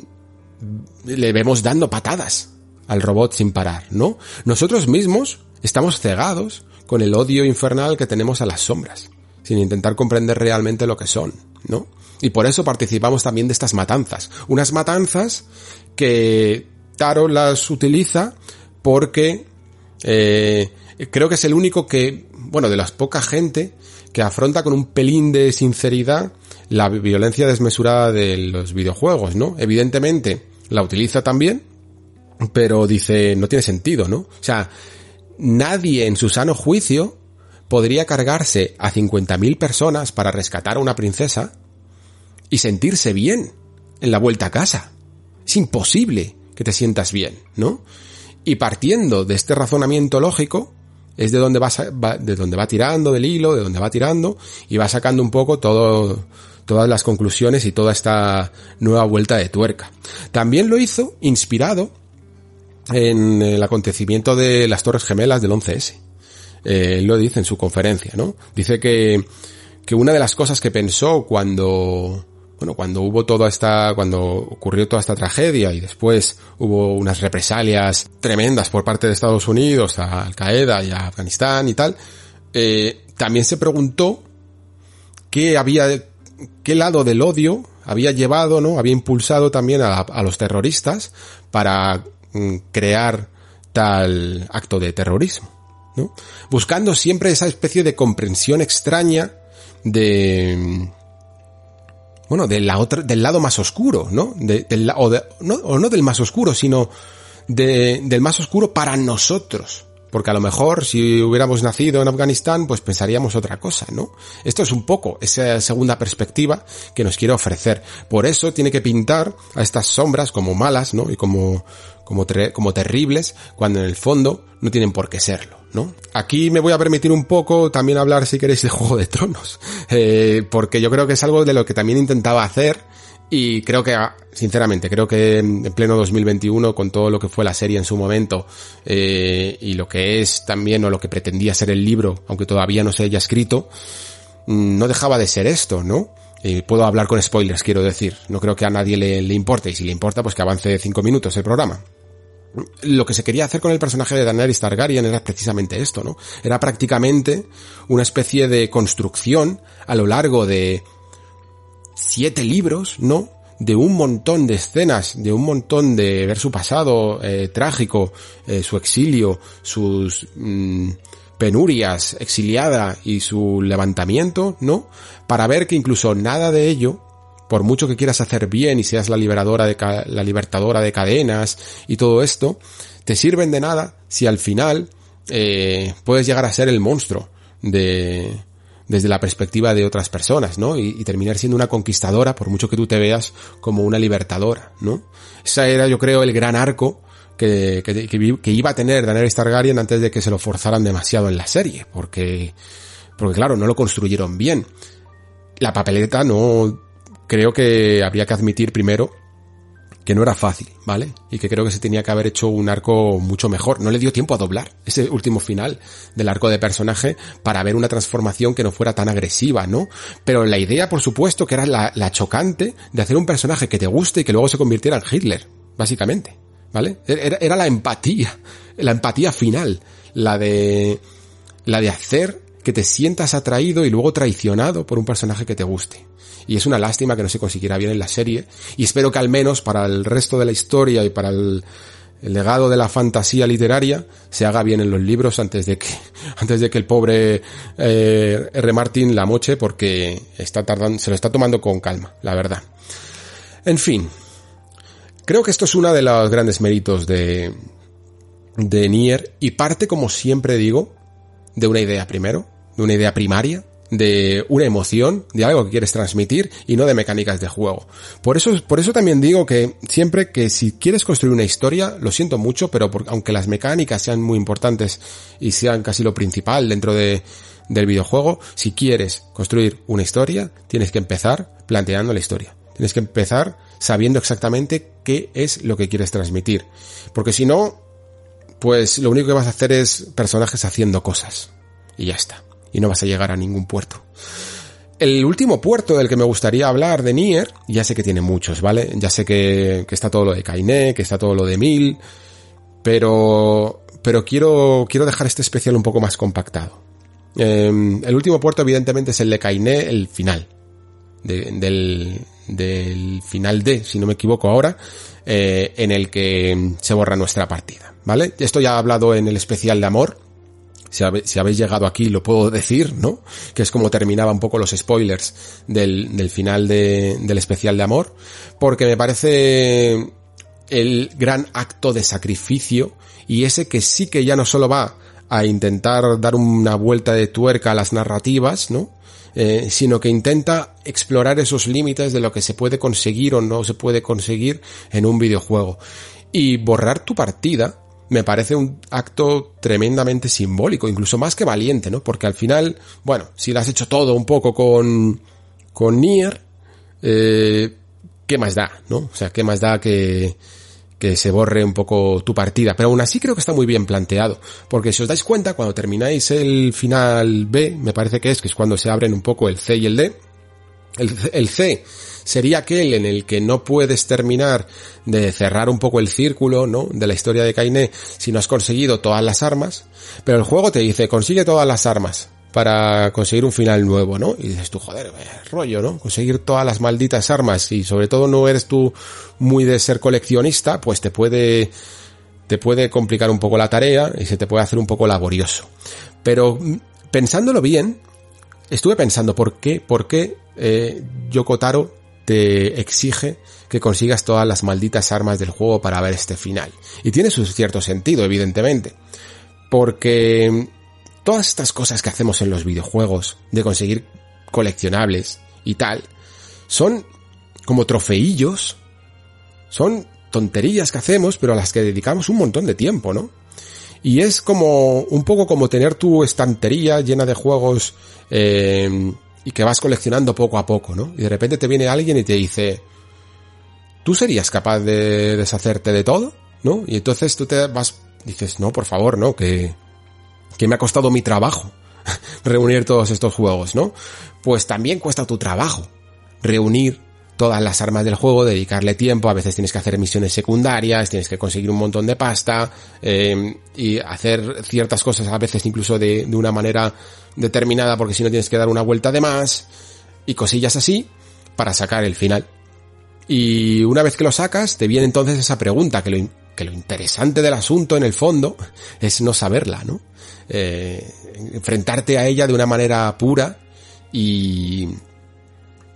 le vemos dando patadas al robot sin parar, ¿no? Nosotros mismos estamos cegados con el odio infernal que tenemos a las sombras, sin intentar comprender realmente lo que son, ¿no? Y por eso participamos también de estas matanzas. Unas matanzas que Taro las utiliza porque eh, creo que es el único que, bueno, de las poca gente que afronta con un pelín de sinceridad la violencia desmesurada de los videojuegos, ¿no? Evidentemente la utiliza también, pero dice, no tiene sentido, ¿no? O sea, nadie en su sano juicio podría cargarse a 50.000 personas para rescatar a una princesa y sentirse bien en la vuelta a casa. Es imposible que te sientas bien, ¿no? Y partiendo de este razonamiento lógico, Es de donde va, de donde va tirando del hilo, de donde va tirando y va sacando un poco todo, todas las conclusiones y toda esta nueva vuelta de tuerca. También lo hizo inspirado en el acontecimiento de las Torres Gemelas del 11S. Eh, él lo dice en su conferencia, ¿no? Dice que, que una de las cosas que pensó cuando, bueno, cuando hubo toda esta, cuando ocurrió toda esta tragedia y después hubo unas represalias tremendas por parte de Estados Unidos a Al Qaeda y a Afganistán y tal, eh, también se preguntó qué había, qué lado del odio había llevado, ¿no? Había impulsado también a, a los terroristas para mm, crear tal acto de terrorismo, ¿no? Buscando siempre esa especie de comprensión extraña de, bueno, de la otra, del lado más oscuro, ¿no? De, del, o, no, del más oscuro, sino de, del más oscuro para nosotros. Porque a lo mejor si hubiéramos nacido en Afganistán, pues pensaríamos otra cosa, ¿no? Esto es un poco esa segunda perspectiva que nos quiere ofrecer. Por eso tiene que pintar a estas sombras como malas, ¿no? Y como, como, como terribles, cuando en el fondo no tienen por qué serlo. ¿No? Aquí me voy a permitir un poco también hablar, si queréis, de Juego de Tronos, *laughs* eh, porque yo creo que es algo de lo que también intentaba hacer y creo que, sinceramente, creo que en pleno 2021, con todo lo que fue la serie en su momento eh, y lo que es también o lo que pretendía ser el libro, aunque todavía no se haya escrito, mm, no dejaba de ser esto, ¿no? Eh, puedo hablar con spoilers, quiero decir. No creo que a nadie le, le importe y si le importa, pues que avance cinco minutos el programa lo que se quería hacer con el personaje de Daenerys Targaryen era precisamente esto, ¿no? Era prácticamente una especie de construcción a lo largo de siete libros, ¿no? De un montón de escenas, de un montón de ver su pasado eh, trágico, eh, su exilio, sus mm, penurias, exiliada y su levantamiento, ¿no? Para ver que incluso nada de ello por mucho que quieras hacer bien y seas la liberadora de la libertadora de cadenas y todo esto, te sirven de nada si al final eh, puedes llegar a ser el monstruo de desde la perspectiva de otras personas, ¿no? Y, terminar siendo una conquistadora, por mucho que tú te veas como una libertadora, ¿no? Esa era, yo creo, el gran arco que, que, que, iba a tener Daenerys Targaryen antes de que se lo forzaran demasiado en la serie, porque, porque claro, no lo construyeron bien. La papeleta no creo que habría que admitir primero que no era fácil, ¿vale? Y que creo que se tenía que haber hecho un arco mucho mejor. No le dio tiempo a doblar ese último final del arco de personaje para ver una transformación que no fuera tan agresiva, ¿no? Pero la idea, por supuesto, que era la, chocante de hacer un personaje que te guste y que luego se convirtiera en Hitler, básicamente, ¿vale? Era, era la empatía, la empatía final, la de, la de hacer que te sientas atraído y luego traicionado por un personaje que te guste y es una lástima que no se consiguiera bien en la serie y espero que al menos para el resto de la historia y para el, legado de la fantasía literaria se haga bien en los libros antes de que *laughs* antes de que el pobre eh, R. Martin la moche porque está tardando se lo está tomando con calma la verdad en fin creo que esto es uno de los grandes méritos de de Nier y parte como siempre digo de una idea primero de una idea primaria de una emoción, de algo que quieres transmitir y no de mecánicas de juego. Por eso, por eso también digo que siempre que si quieres construir una historia, lo siento mucho, pero aunque las mecánicas sean muy importantes y sean casi lo principal dentro de, del videojuego, si quieres construir una historia, tienes que empezar planteando la historia. Tienes que empezar sabiendo exactamente qué es lo que quieres transmitir. Porque si no, pues lo único que vas a hacer es personajes haciendo cosas. Y ya está y no vas a llegar a ningún puerto. El último puerto del que me gustaría hablar de Nier, ya sé que tiene muchos, ¿vale? Ya sé que, está todo lo de Kainé, que está todo lo de Mil, pero, pero quiero, quiero dejar este especial un poco más compactado. Em, el último puerto evidentemente es el de Kainé, el final. del, del final de, si no me equivoco ahora, eh, en el que se borra nuestra partida, ¿vale? Esto ya he hablado en el especial de amor, si, habéis llegado aquí lo puedo decir, ¿no? Que es como terminaba un poco los spoilers del, final de, del especial de amor, porque me parece el gran acto de sacrificio y ese que sí que ya no solo va a intentar dar una vuelta de tuerca a las narrativas, ¿no? Eh, sino que intenta explorar esos límites de lo que se puede conseguir o no se puede conseguir en un videojuego. Y borrar tu partida me parece un acto tremendamente simbólico, incluso más que valiente, ¿no? Porque al final, bueno, si lo has hecho todo un poco con, con Nier, eh, ¿qué más da, no? O sea, ¿qué más da que, que se borre un poco tu partida? Pero aún así creo que está muy bien planteado, porque si os dais cuenta, cuando termináis el final B, me parece que es, que es cuando se abren un poco el C y el D, el, el C sería aquel en el que no puedes terminar de cerrar un poco el círculo, ¿no? De la historia de Kainé si no has conseguido todas las armas, pero el juego te dice, consigue todas las armas para conseguir un final nuevo, ¿no? Y dices tú, joder, rollo, ¿no? Conseguir todas las malditas armas y sobre todo no eres tú muy de ser coleccionista, pues te puede, te puede complicar un poco la tarea y se te puede hacer un poco laborioso. Pero mm, pensándolo bien, estuve pensando por qué, por qué eh, Yoko Taro te exige que consigas todas las malditas armas del juego para ver este final. Y tiene su cierto sentido, evidentemente. Porque todas estas cosas que hacemos en los videojuegos, de conseguir coleccionables y tal, son como trofeillos, son tonterías que hacemos, pero a las que dedicamos un montón de tiempo, ¿no? Y es como un poco como tener tu estantería llena de juegos eh, y que vas coleccionando poco a poco, ¿no? Y de repente te viene alguien y te dice, ¿tú serías capaz de deshacerte de todo? ¿No? Y entonces tú te vas, dices, no, por favor, no, que, que me ha costado mi trabajo *laughs* reunir todos estos juegos, ¿no? Pues también cuesta tu trabajo reunir todas las armas del juego, dedicarle tiempo, a veces tienes que hacer misiones secundarias, tienes que conseguir un montón de pasta, eh, y hacer ciertas cosas a veces incluso de, de una manera determinada porque si no tienes que dar una vuelta de más, y cosillas así, para sacar el final. Y una vez que lo sacas, te viene entonces esa pregunta, que lo, que lo interesante del asunto en el fondo *laughs* es no saberla, ¿no? Eh, enfrentarte a ella de una manera pura y,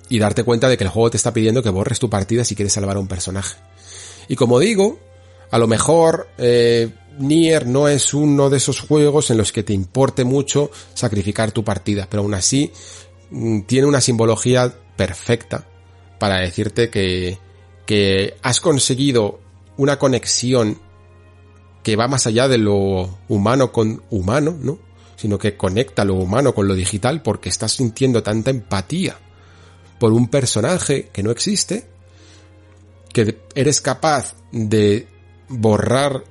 y darte cuenta de que el juego te está pidiendo que borres tu partida si quieres salvar a un personaje. Y como digo, a lo mejor eh, Nier no es uno de esos juegos en los que te importe mucho sacrificar tu partida, pero aún así mm, tiene una simbología perfecta para decirte que, que has conseguido una conexión que va más allá de lo humano con humano, ¿no? Sino que conecta lo humano con lo digital porque estás sintiendo tanta empatía por un personaje que no existe, que eres capaz de borrar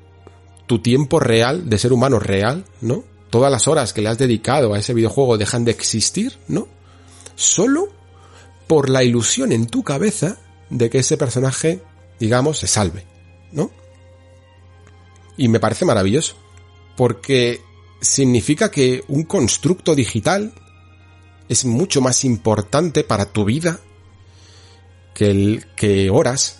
tu tiempo real, de ser humano real, ¿no? Todas las horas que le has dedicado a ese videojuego dejan de existir, ¿no? Solo por la ilusión en tu cabeza de que ese personaje, digamos, se salve, ¿no? Y me parece maravilloso, porque significa que un constructo digital es mucho más importante para tu vida que, el, que horas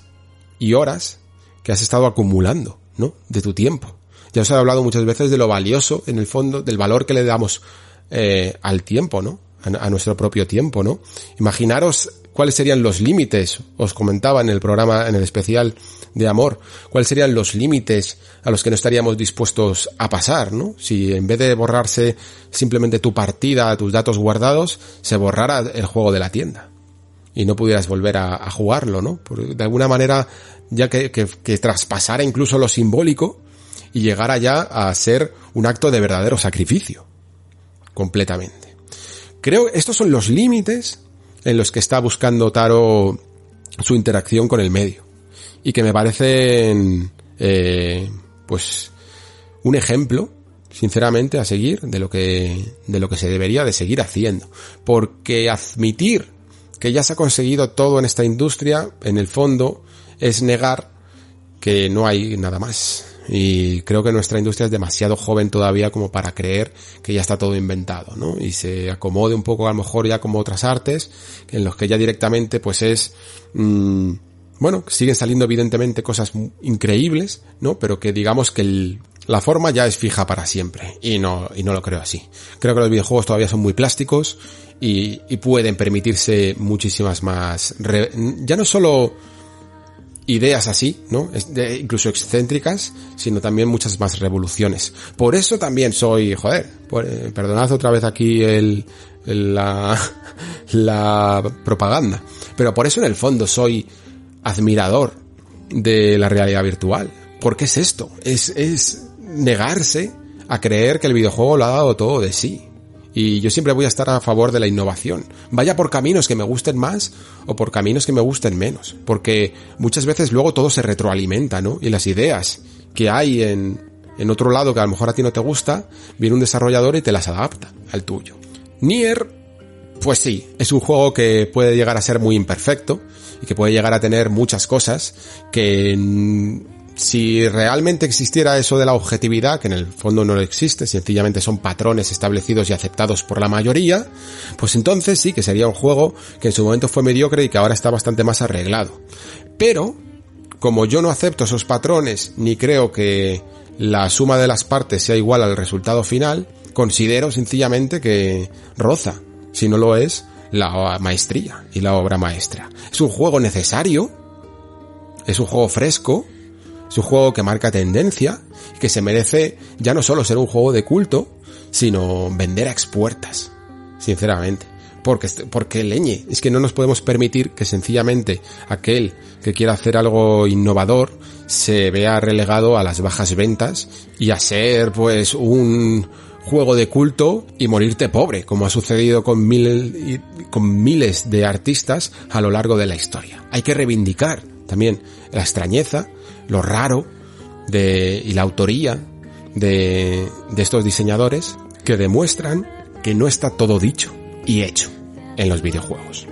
y horas que has estado acumulando, ¿no? De tu tiempo. Ya os he hablado muchas veces de lo valioso, en el fondo, del valor que le damos eh, al tiempo, ¿no? A, a, nuestro propio tiempo, ¿no? Imaginaros cuáles serían los límites, os comentaba en el programa, en el especial de amor, cuáles serían los límites a los que no estaríamos dispuestos a pasar, ¿no? Si en vez de borrarse simplemente tu partida, tus datos guardados, se borrara el juego de la tienda y no pudieras volver a, jugarlo, ¿no? Por, de alguna manera, ya que, que, que traspasara incluso lo simbólico y llegara ya a ser un acto de verdadero sacrificio. Completamente. Creo estos son los límites en los que está buscando Taro su interacción con el medio. Y que me parecen, eh, pues, un ejemplo, sinceramente, a seguir de lo que, de lo que se debería de seguir haciendo. Porque admitir que ya se ha conseguido todo en esta industria, en el fondo, es negar que no hay nada más. Y creo que nuestra industria es demasiado joven todavía como para creer que ya está todo inventado, ¿no? Y se acomode un poco a lo mejor ya como otras artes, en los que ya directamente pues es, mmm, bueno, siguen saliendo evidentemente cosas increíbles, ¿no? Pero que digamos que el, la forma ya es fija para siempre. Y no, y no lo creo así. Creo que los videojuegos todavía son muy plásticos y, y pueden permitirse muchísimas más, re, ya no solo ideas así, ¿no? Incluso excéntricas, sino también muchas más revoluciones. Por eso también soy, joder, eh, perdonad otra vez aquí el, el, la, *laughs* la propaganda, pero por eso en el fondo soy admirador de la realidad virtual. Porque es esto, es, es negarse a creer que el videojuego lo ha dado todo de sí. Y yo siempre voy a estar a favor de la innovación. Vaya por caminos que me gusten más o por caminos que me gusten menos. Porque muchas veces luego todo se retroalimenta, ¿no? Y las ideas que hay en, en otro lado que a lo mejor a ti no te gusta, viene un desarrollador y te las adapta al tuyo. Nier, pues sí, es un juego que puede llegar a ser muy imperfecto y que puede llegar a tener muchas cosas que si realmente existiera eso de la objetividad, que en el fondo no existe, sencillamente son patrones establecidos y aceptados por la mayoría, pues entonces sí que sería un juego que en su momento fue mediocre y que ahora está bastante más arreglado. Pero, como yo no acepto esos patrones, ni creo que la suma de las partes sea igual al resultado final, considero sencillamente que roza, si no lo es, la maestría y la obra maestra. Es un juego necesario, es un juego fresco, es un juego que marca tendencia y que se merece ya no solo ser un juego de culto, sino vender a expuertas, sinceramente. Porque, porque leñe, es que no nos podemos permitir que sencillamente aquel que quiera hacer algo innovador se vea relegado a las bajas ventas y a ser pues un juego de culto y morirte pobre, como ha sucedido con, mil, con miles de artistas a lo largo de la historia. Hay que reivindicar también la extrañeza, lo raro de, y la autoría de, de estos diseñadores que demuestran que no está todo dicho y hecho en los videojuegos.